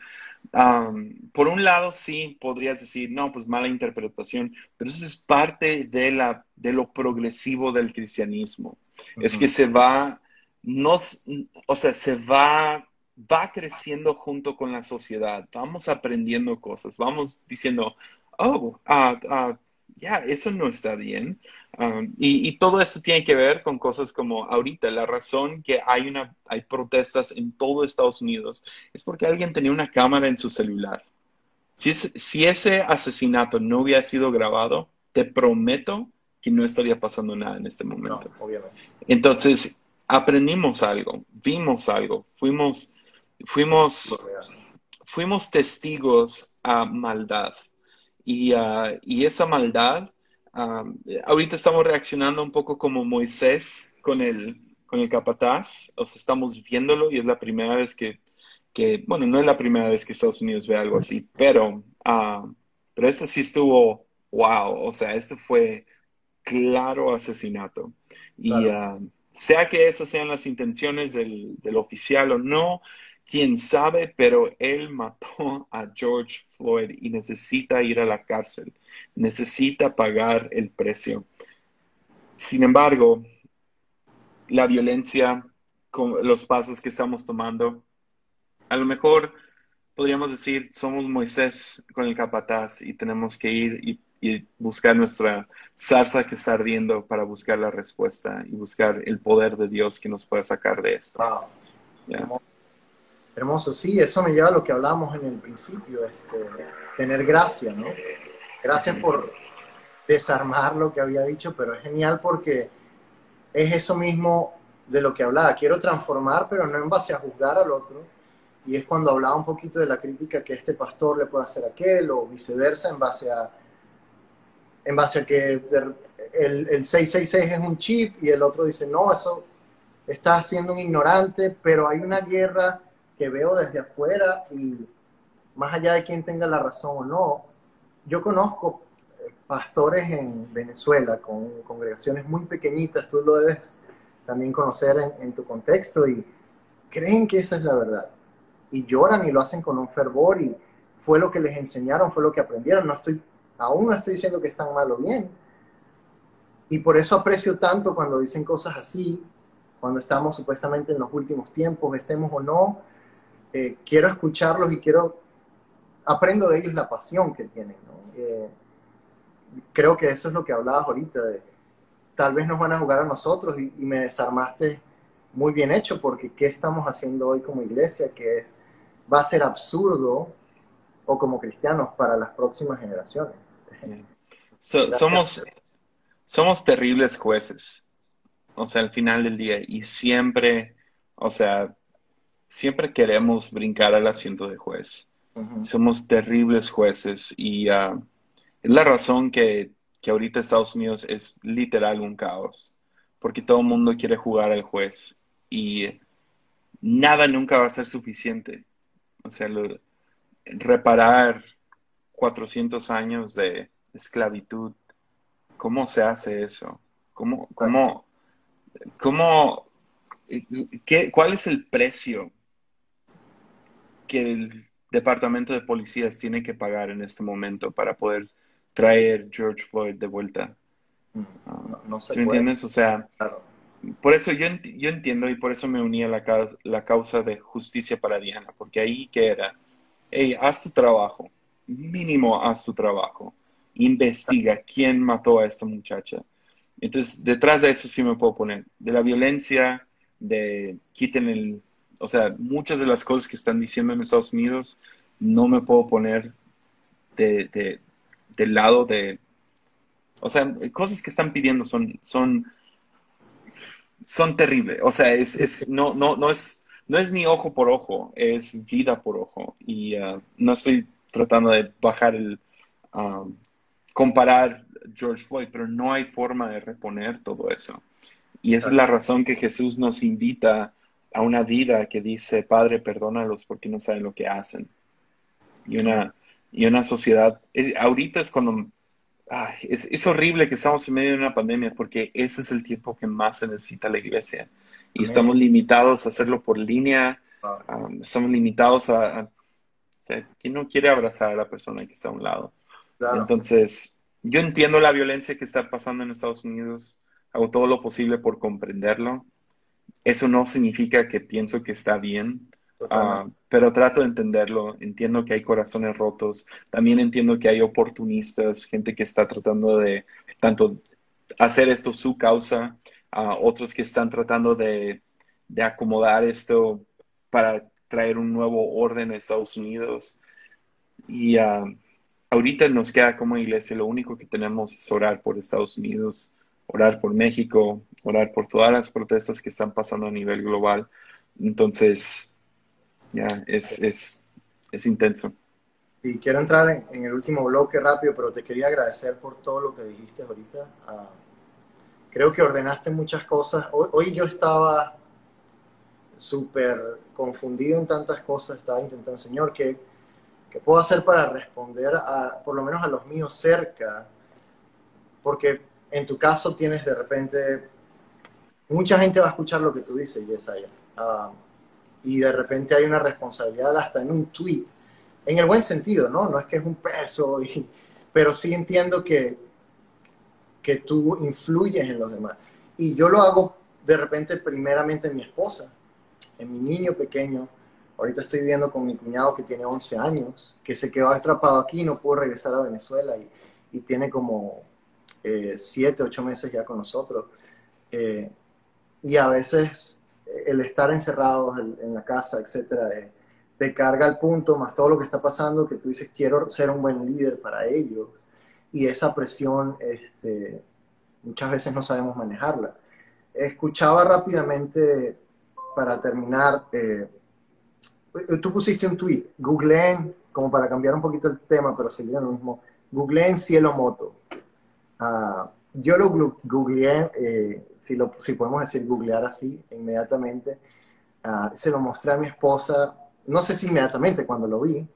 um, por un lado, sí, podrías decir, no, pues mala interpretación, pero eso es parte de, la, de lo progresivo del cristianismo. Es que se va nos, o sea, se va, va creciendo junto con la sociedad, vamos aprendiendo cosas, vamos diciendo, oh, uh, ya, eso no está bien. Um, y, todo eso tiene que ver con cosas como ahorita, la razón que hay, una, hay protestas en todo Estados Unidos es porque alguien tenía una cámara en su celular. Si, si ese asesinato no hubiera sido grabado, te prometo que no estaría pasando nada en este momento. obviamente. Entonces, aprendimos algo, vimos algo, fuimos, fuimos, fuimos testigos a maldad. Y, uh, y esa maldad, um, ahorita estamos reaccionando un poco como Moisés con el, con el capataz, o sea, estamos viéndolo y es la primera vez que, que, bueno, no es la primera vez que Estados Unidos ve algo así, pero, uh, pero esto sí estuvo, wow, o sea, esto fue claro asesinato. Y, uh, sea que esas sean las intenciones del, oficial o no, quién sabe, pero él mató a George Floyd y necesita ir a la cárcel, necesita pagar el precio. Sin embargo, la violencia, con los pasos que estamos tomando, a lo mejor podríamos decir, somos Moisés con el capataz y tenemos que ir y, buscar nuestra zarza que está ardiendo para buscar la respuesta y buscar el poder de Dios que nos pueda sacar de esto. Hermoso, sí, eso me lleva a lo que hablamos en el principio, este, tener gracia, ¿no? Gracias por desarmar lo que había dicho, pero es genial porque es eso mismo de lo que hablaba. Quiero transformar, pero no en base a juzgar al otro, y es cuando hablaba un poquito de la crítica que este pastor le puede hacer a aquel o viceversa en base a en base a que el, el 666 es un chip y el otro dice, no, eso está siendo un ignorante, pero hay una guerra que veo desde afuera y más allá de quién tenga la razón o no, yo conozco eh, pastores en Venezuela con congregaciones muy pequeñitas, tú lo debes también conocer en, en tu contexto y creen que esa es la verdad y lloran y lo hacen con un fervor y fue lo que les enseñaron, fue lo que aprendieron. No estoy, aún no estoy diciendo que están mal o bien. Y por eso aprecio tanto cuando dicen cosas así, cuando estamos supuestamente en los últimos tiempos, estemos o no, eh, quiero escucharlos y quiero, aprendo de ellos la pasión que tienen. Eh, creo que eso es lo que hablabas ahorita, de, tal vez nos van a jugar a nosotros y, y me desarmaste muy bien hecho, porque ¿qué estamos haciendo hoy como iglesia? Que es va a ser absurdo o como cristianos para las próximas generaciones. somos, somos terribles jueces, o sea, al final del día, y siempre, o sea, siempre queremos brincar al asiento de juez. Somos terribles jueces y uh, es la razón que, que ahorita Estados Unidos es literal un caos, porque todo el mundo quiere jugar al juez y nada nunca va a ser suficiente. O sea, reparar 400 años de esclavitud, ¿cómo se hace eso? ¿Cómo, cómo, cómo, qué, cuál es el precio que el departamento de policías tiene que pagar en este momento para poder traer George Floyd de vuelta? No, ¿Me entiendes? O sea, por eso yo, yo entiendo y por eso me uní a la, la causa de justicia para Diana, porque ahí que era, hey, haz tu trabajo, mínimo haz tu trabajo, investiga quién mató a esta muchacha. Entonces, detrás de eso sí me puedo poner, de la violencia, de quiten el, o sea, muchas de las cosas que están diciendo en Estados Unidos, no me puedo poner de, de, del lado de, o sea, cosas que están pidiendo son, son son terribles. O sea, es, es, no, no, no, es, no es ni ojo por ojo, es vida por ojo. Y uh, no estoy tratando de bajar el, um, comparar George Floyd, pero no hay forma de reponer todo eso. Y esa es la razón que Jesús nos invita a una vida que dice, Padre, perdónalos porque no saben lo que hacen. Y una, y una sociedad, ahorita es cuando es, horrible que estamos en medio de una pandemia porque ese es el tiempo que más se necesita la iglesia. Y estamos limitados a hacerlo por línea, um, estamos limitados a, O sea, ¿quién no quiere abrazar a la persona que está a un lado? Entonces, yo entiendo la violencia que está pasando en Estados Unidos, hago todo lo posible por comprenderlo. Eso no significa que pienso que está bien, Ah, pero trato de entenderlo, entiendo que hay corazones rotos, también entiendo que hay oportunistas, gente que está tratando de tanto hacer esto su causa, uh, otros que están tratando de, de, acomodar esto para traer un nuevo orden a Estados Unidos. Y uh, ahorita nos queda como iglesia, lo único que tenemos es orar por Estados Unidos, orar por México, orar por todas las protestas que están pasando a nivel global. Entonces, ya, es, es, es, intenso. Y quiero entrar en, el último bloque rápido, pero te quería agradecer por todo lo que dijiste ahorita. Ah, creo que ordenaste muchas cosas. Hoy, yo estaba súper confundido en tantas cosas, estaba intentando, Señor, ¿qué, ¿qué, puedo hacer para responder a, por lo menos a los míos cerca? Porque en tu caso tienes de repente, mucha gente va a escuchar lo que tú dices, Yesaya. Uh, y de repente hay una responsabilidad hasta en un tweet, en el buen sentido, ¿no? No es que es un peso, pero sí entiendo que, que tú influyes en los demás. Y yo lo hago de repente primeramente en mi esposa, en mi niño pequeño. Ahorita estoy viviendo con mi cuñado que tiene 11 años, que se quedó atrapado aquí y no pudo regresar a Venezuela y, y tiene como 7, eh, 8 meses ya con nosotros. Eh, y a veces el estar encerrados en, la casa, etcétera, te carga al punto, más todo lo que está pasando, que tú dices, quiero ser un buen líder para ellos. Y esa presión, este, muchas veces no sabemos manejarla. Escuchaba rápidamente, para terminar, eh, tú pusiste un tweet, googleen, como para cambiar un poquito el tema, pero seguir lo mismo, googleen cielo moto. Uh, yo lo googleé, eh, si, lo, si podemos decir googlear así, inmediatamente. Uh, se lo mostré a mi esposa, no sé si inmediatamente cuando lo vi,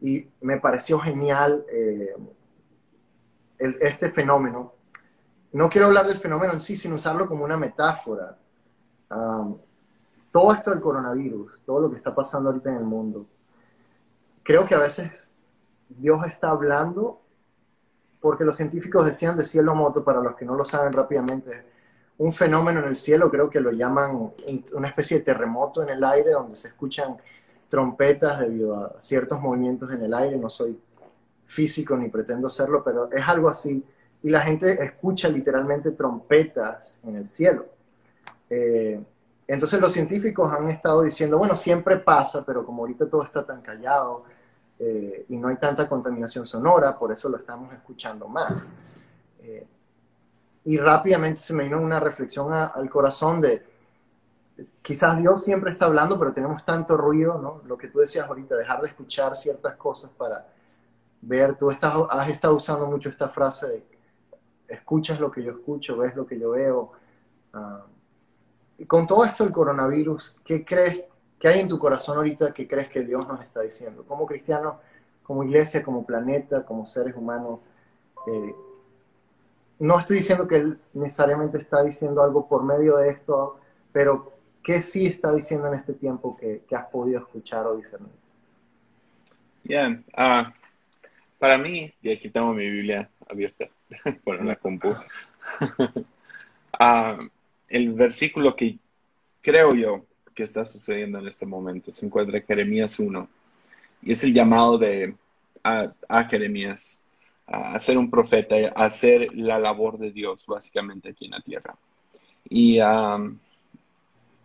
y me pareció genial eh, este fenómeno. No quiero hablar del fenómeno en sí, sino usarlo como una metáfora. Um, todo esto del coronavirus, todo lo que está pasando ahorita en el mundo, creo que a veces Dios está hablando porque los científicos decían de cielo moto, para los que no lo saben rápidamente, un fenómeno en el cielo, creo que lo llaman una especie de terremoto en el aire, donde se escuchan trompetas debido a ciertos movimientos en el aire. No soy físico ni pretendo serlo, pero es algo así. Y la gente escucha literalmente trompetas en el cielo. Eh, entonces los científicos han estado diciendo, bueno, siempre pasa, pero como ahorita todo está tan callado, eh, y no hay tanta contaminación sonora, por eso lo estamos escuchando más. Eh, y rápidamente se me vino una reflexión al corazón de, quizás Dios siempre está hablando, pero tenemos tanto ruido, ¿no? Lo que tú decías ahorita, dejar de escuchar ciertas cosas para ver, tú estás, has estado usando mucho esta frase de, escuchas lo que yo escucho, ves lo que yo veo. Ah, y con todo esto el coronavirus, ¿qué crees ¿Qué hay en tu corazón ahorita que crees que Dios nos está diciendo? Como cristiano, como iglesia, como planeta, como seres humanos. Eh, no estoy diciendo que Él necesariamente está diciendo algo por medio de esto, pero ¿qué sí está diciendo en este tiempo que, has podido escuchar o discernir? Bien, ah, para mí, y aquí tengo mi Biblia abierta, *laughs* bueno, la compu, *laughs* ah, el versículo que creo yo que está sucediendo en este momento. Se encuentra Jeremías 1 y es el llamado de a, Jeremías a, ser un profeta, a hacer la labor de Dios básicamente aquí en la tierra. Y,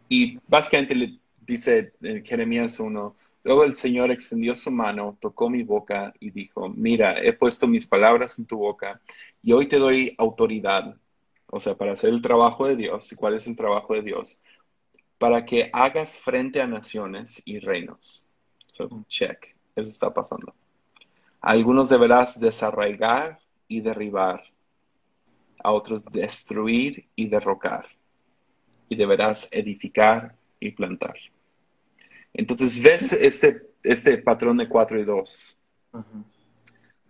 y básicamente le dice en Jeremías 1, luego el Señor extendió su mano, tocó mi boca y dijo, mira, he puesto mis palabras en tu boca y hoy te doy autoridad, o sea, para hacer el trabajo de Dios. ¿Y cuál es el trabajo de Dios? Para que hagas frente a naciones y reinos. So, check, eso está pasando. algunos deberás desarraigar y derribar, a otros destruir y derrocar, y deberás edificar y plantar. Entonces, ves este, este patrón de 4 y 2.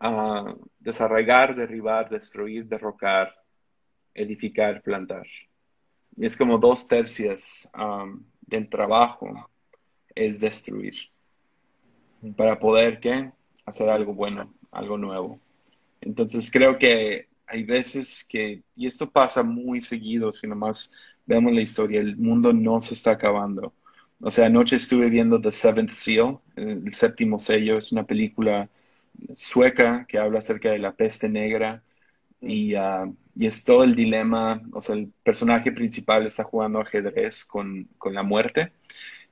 Ah, desarraigar, derribar, destruir, derrocar, edificar, plantar es como dos tercios um, del trabajo es destruir para poder ¿qué? hacer algo bueno, algo nuevo. Entonces creo que hay veces que, y esto pasa muy seguido, si nomás vemos la historia, el mundo no se está acabando. O sea, anoche estuve viendo The Seventh Seal, el séptimo sello, es una película sueca que habla acerca de la peste negra y uh, y es todo el dilema, o sea, el personaje principal está jugando ajedrez con, con la muerte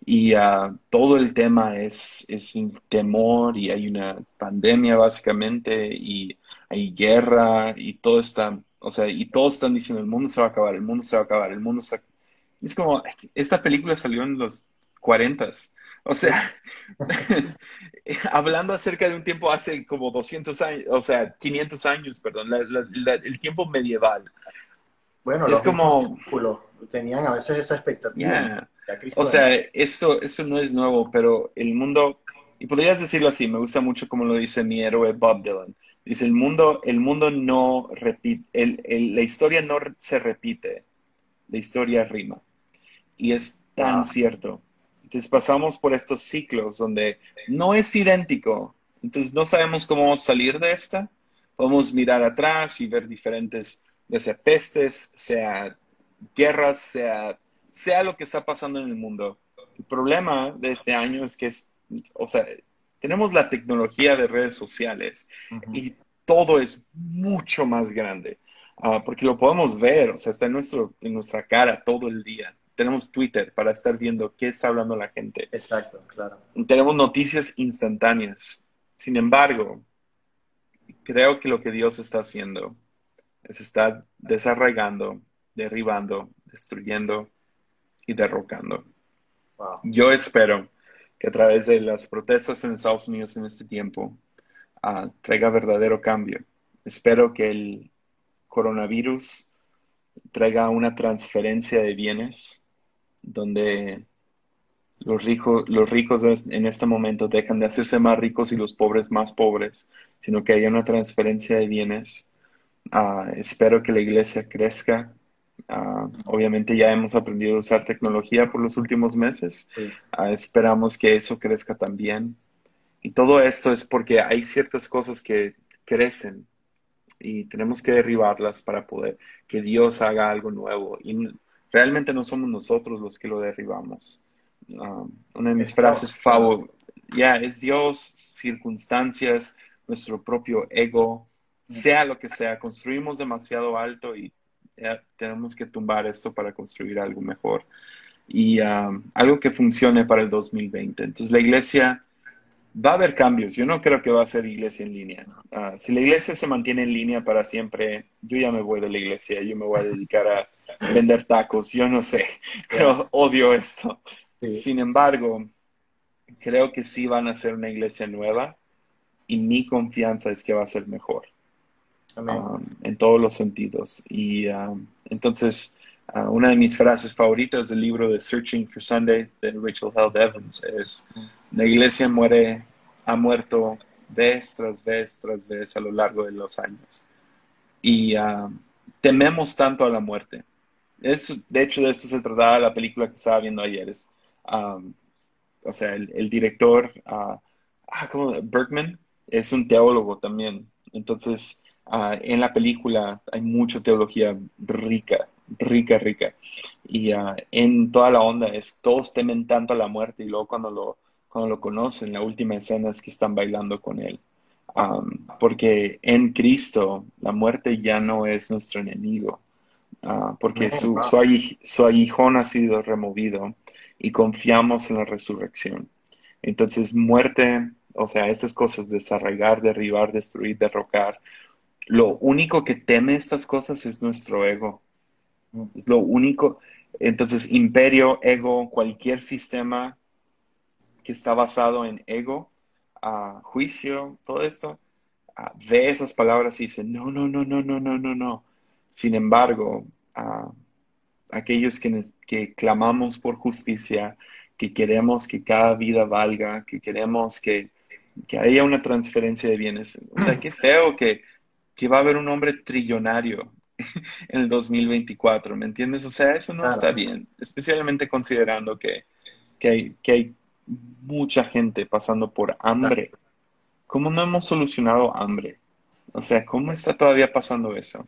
y uh, todo el tema es, es temor y hay una pandemia básicamente y hay guerra y todo está, o sea, y todos están diciendo el mundo se va a acabar, el mundo se va a acabar, el mundo se va a... Es como, esta película salió en los 40 o sea, *laughs* hablando acerca de un tiempo hace como 200 años, o sea, 500 años, perdón, el tiempo medieval. Bueno, es como... Tenían a veces esa expectativa. O sea, eso, eso no es nuevo, pero el mundo, y podrías decirlo así, me gusta mucho como lo dice mi héroe Bob Dylan. Dice, el mundo, el mundo no repite, el, la historia no se repite, la historia rima. Y es tan cierto Entonces pasamos por estos ciclos donde no es idéntico. Entonces no sabemos cómo salir de esta. Podemos mirar atrás y ver diferentes, ya sea pestes, sea guerras, sea, sea lo que está pasando en el mundo. El problema de este año es que es, o sea, tenemos la tecnología de redes sociales y todo es mucho más grande. Ah, porque lo podemos ver, o sea, está en, nuestro, en nuestra cara todo el día. Tenemos Twitter para estar viendo qué está hablando la gente. Exacto, claro. Tenemos noticias instantáneas. Sin embargo, creo que lo que Dios está haciendo es estar desarraigando, derribando, destruyendo y derrocando. Yo espero que a través de las protestas en Estados Unidos en este tiempo uh, traiga verdadero cambio. Espero que el coronavirus traiga una transferencia de bienes donde los ricos, los ricos en este momento dejan de hacerse más ricos y los pobres más pobres, sino que haya una transferencia de bienes. Uh, espero que la iglesia crezca. Uh, obviamente ya hemos aprendido a usar tecnología por los últimos meses. Uh, esperamos que eso crezca también. Y todo esto es porque hay ciertas cosas que crecen y tenemos que derribarlas para poder que Dios haga algo nuevo. Y realmente no somos nosotros los que lo derribamos. Um, una de mis frases favoritas, ya, es Dios, circunstancias, nuestro propio ego, sea lo que sea, construimos demasiado alto y tenemos que tumbar esto para construir algo mejor y um, algo que funcione para el 2020. Entonces la iglesia va a haber cambios. Yo no creo que va a ser iglesia en línea. Ah, si la iglesia se mantiene en línea para siempre, yo ya me voy de la iglesia. Yo me voy a dedicar a vender tacos. Yo no sé, pero odio esto. Sin embargo, creo que sí van a ser una iglesia nueva y mi confianza es que va a ser mejor. Um, en todos los sentidos. Y um, entonces, uh, una de mis frases favoritas del libro de Searching for Sunday de Rachel Held Evans es, la iglesia muere ha muerto vez tras vez tras vez a lo largo de los años. Y ah, tememos tanto a la muerte. De hecho, de esto se trataba la película que estaba viendo ayer. Es, o sea, el, director, uh, Bergman, es un teólogo también. Entonces, ah, en la película hay mucha teología rica, rica, rica. Y en toda la onda es, todos temen tanto a la muerte y luego cuando lo cuando lo conocen, la última escena es que están bailando con él. porque en Cristo la muerte ya no es nuestro enemigo, ah, porque su, su, aguijón ha sido removido y confiamos en la resurrección. Entonces, muerte, o sea, estas cosas, desarraigar, derribar, destruir, derrocar, lo único que teme estas cosas es nuestro ego. Es lo único. Entonces, imperio, ego, cualquier sistema que está basado en ego, juicio, todo esto, ve esas palabras y dice, no, no, no, no, no, no, no, no. Sin embargo, aquellos que, que clamamos por justicia, que queremos que cada vida valga, que queremos que, que haya una transferencia de bienes. O sea, qué feo que, que va a haber un hombre trillonario *laughs* en el 2024, ¿me entiendes? O sea, eso no está bien, especialmente considerando que, que, hay, que hay mucha gente pasando por hambre. ¿Cómo no hemos solucionado hambre? O sea, ¿cómo está todavía pasando eso?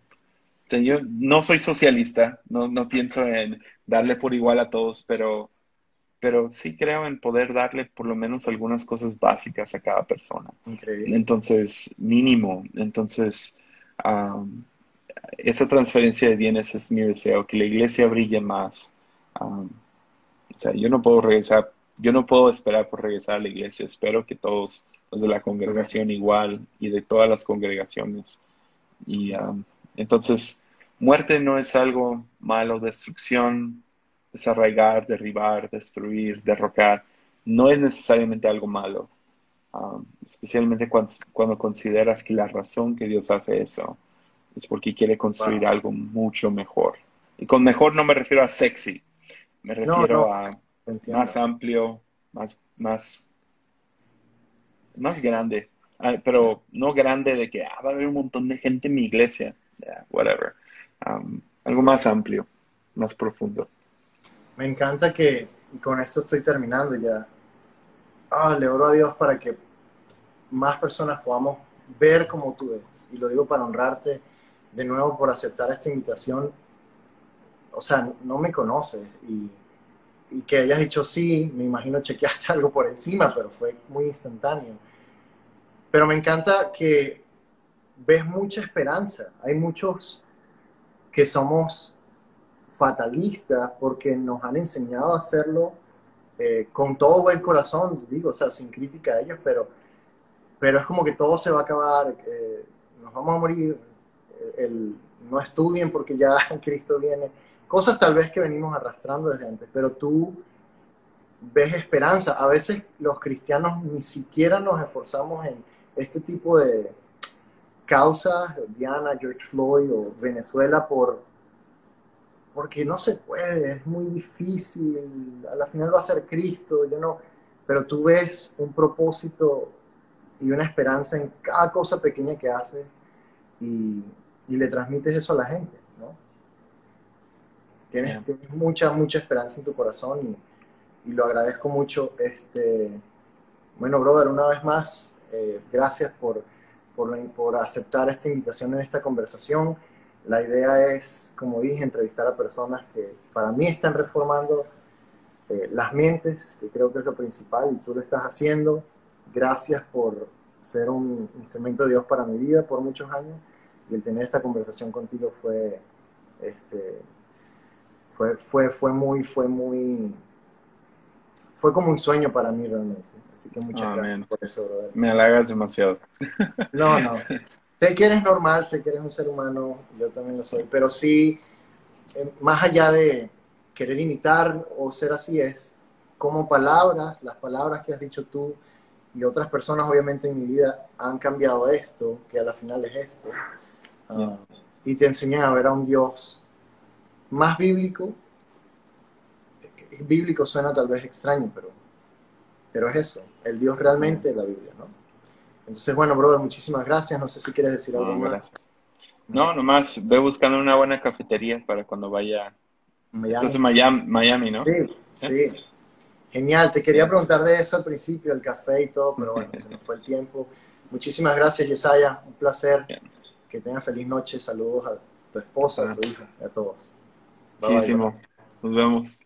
Yo no soy socialista, no, no pienso en darle por igual a todos, pero, pero sí creo en poder darle por lo menos algunas cosas básicas a cada persona. Entonces, mínimo. Entonces, esa transferencia de bienes es mi deseo, que la iglesia brille más. o sea, yo no puedo regresar yo no puedo esperar por regresar a la iglesia. Espero que todos los de la congregación igual y de todas las congregaciones. Y um, entonces, muerte no es algo malo, destrucción, desarraigar, derribar, destruir, derrocar, no es necesariamente algo malo. Um, especialmente cuando, cuando, consideras que la razón que Dios hace eso es porque quiere construir algo mucho mejor. Y con mejor no me refiero a sexy, me refiero a más amplio, más, más, más grande. pero no grande de que ah, va a haber un montón de gente en mi iglesia. Whatever. Um, algo más amplio, más profundo. Me encanta que y con esto estoy terminando ya. Ah, le oro a Dios para que más personas podamos ver como tú ves. Y lo digo para honrarte de nuevo por aceptar esta invitación. O sea, no me conoces y, y que hayas dicho sí, me imagino chequeaste *laughs* algo por encima, pero fue muy instantáneo. Pero me encanta que ves mucha esperanza. Hay muchos que somos fatalistas porque nos han enseñado a hacerlo eh, con todo buen corazón, digo, o sea, sin crítica a ellos, pero, pero es como que todo se va a acabar, eh, nos vamos a morir, eh, el, no estudien porque ya *laughs* Cristo viene, cosas tal vez que venimos arrastrando desde antes, pero tú ves esperanza. A veces los cristianos ni siquiera nos esforzamos en este tipo de causas, Diana, George Floyd o Venezuela, por porque no se puede, es muy difícil, a la final va a ser Cristo, yo no, pero tú ves un propósito y una esperanza en cada cosa pequeña que haces y, y le transmites eso a la gente, ¿no? Tienes, mucha, mucha esperanza en tu corazón y, y, lo agradezco mucho. Este, bueno, brother, una vez más, eh, gracias por, por, por aceptar esta invitación en esta conversación la idea es, como dije, entrevistar a personas que para mí están reformando eh, las mentes, que creo que es lo principal, y tú lo estás haciendo. Gracias por ser un instrumento de Dios para mi vida por muchos años, y el tener esta conversación contigo fue, este, fue, fue, fue muy, fue muy, fue como un sueño para mí realmente. Así que muchas gracias por eso, brother. Me halagas demasiado. *laughs* No, no. sé que eres normal, sé que eres un ser humano, yo también lo soy, pero sí, eh, más allá de querer imitar o ser así es, como palabras, las palabras que has dicho tú y otras personas obviamente en mi vida han cambiado esto, que a la final es esto, ah, y te enseñan a ver a un Dios más bíblico. Bíblico suena tal vez extraño, pero, pero es eso, el Dios realmente de la Biblia, ¿no? Entonces, bueno, brother, muchísimas gracias. No sé si quieres decir algo más. Gracias. No, nomás ve buscando una buena cafetería para cuando vaya. Miami. Estás en Miami, Miami, ¿no? Sí, sí. Genial. Te quería preguntar de eso al principio, el café y todo, pero bueno, se nos fue el tiempo. Muchísimas gracias, Yesaya. Un placer. Que tengas feliz noche. Saludos a tu esposa, a tu hija, a todos. Muchísimo. Nos vemos.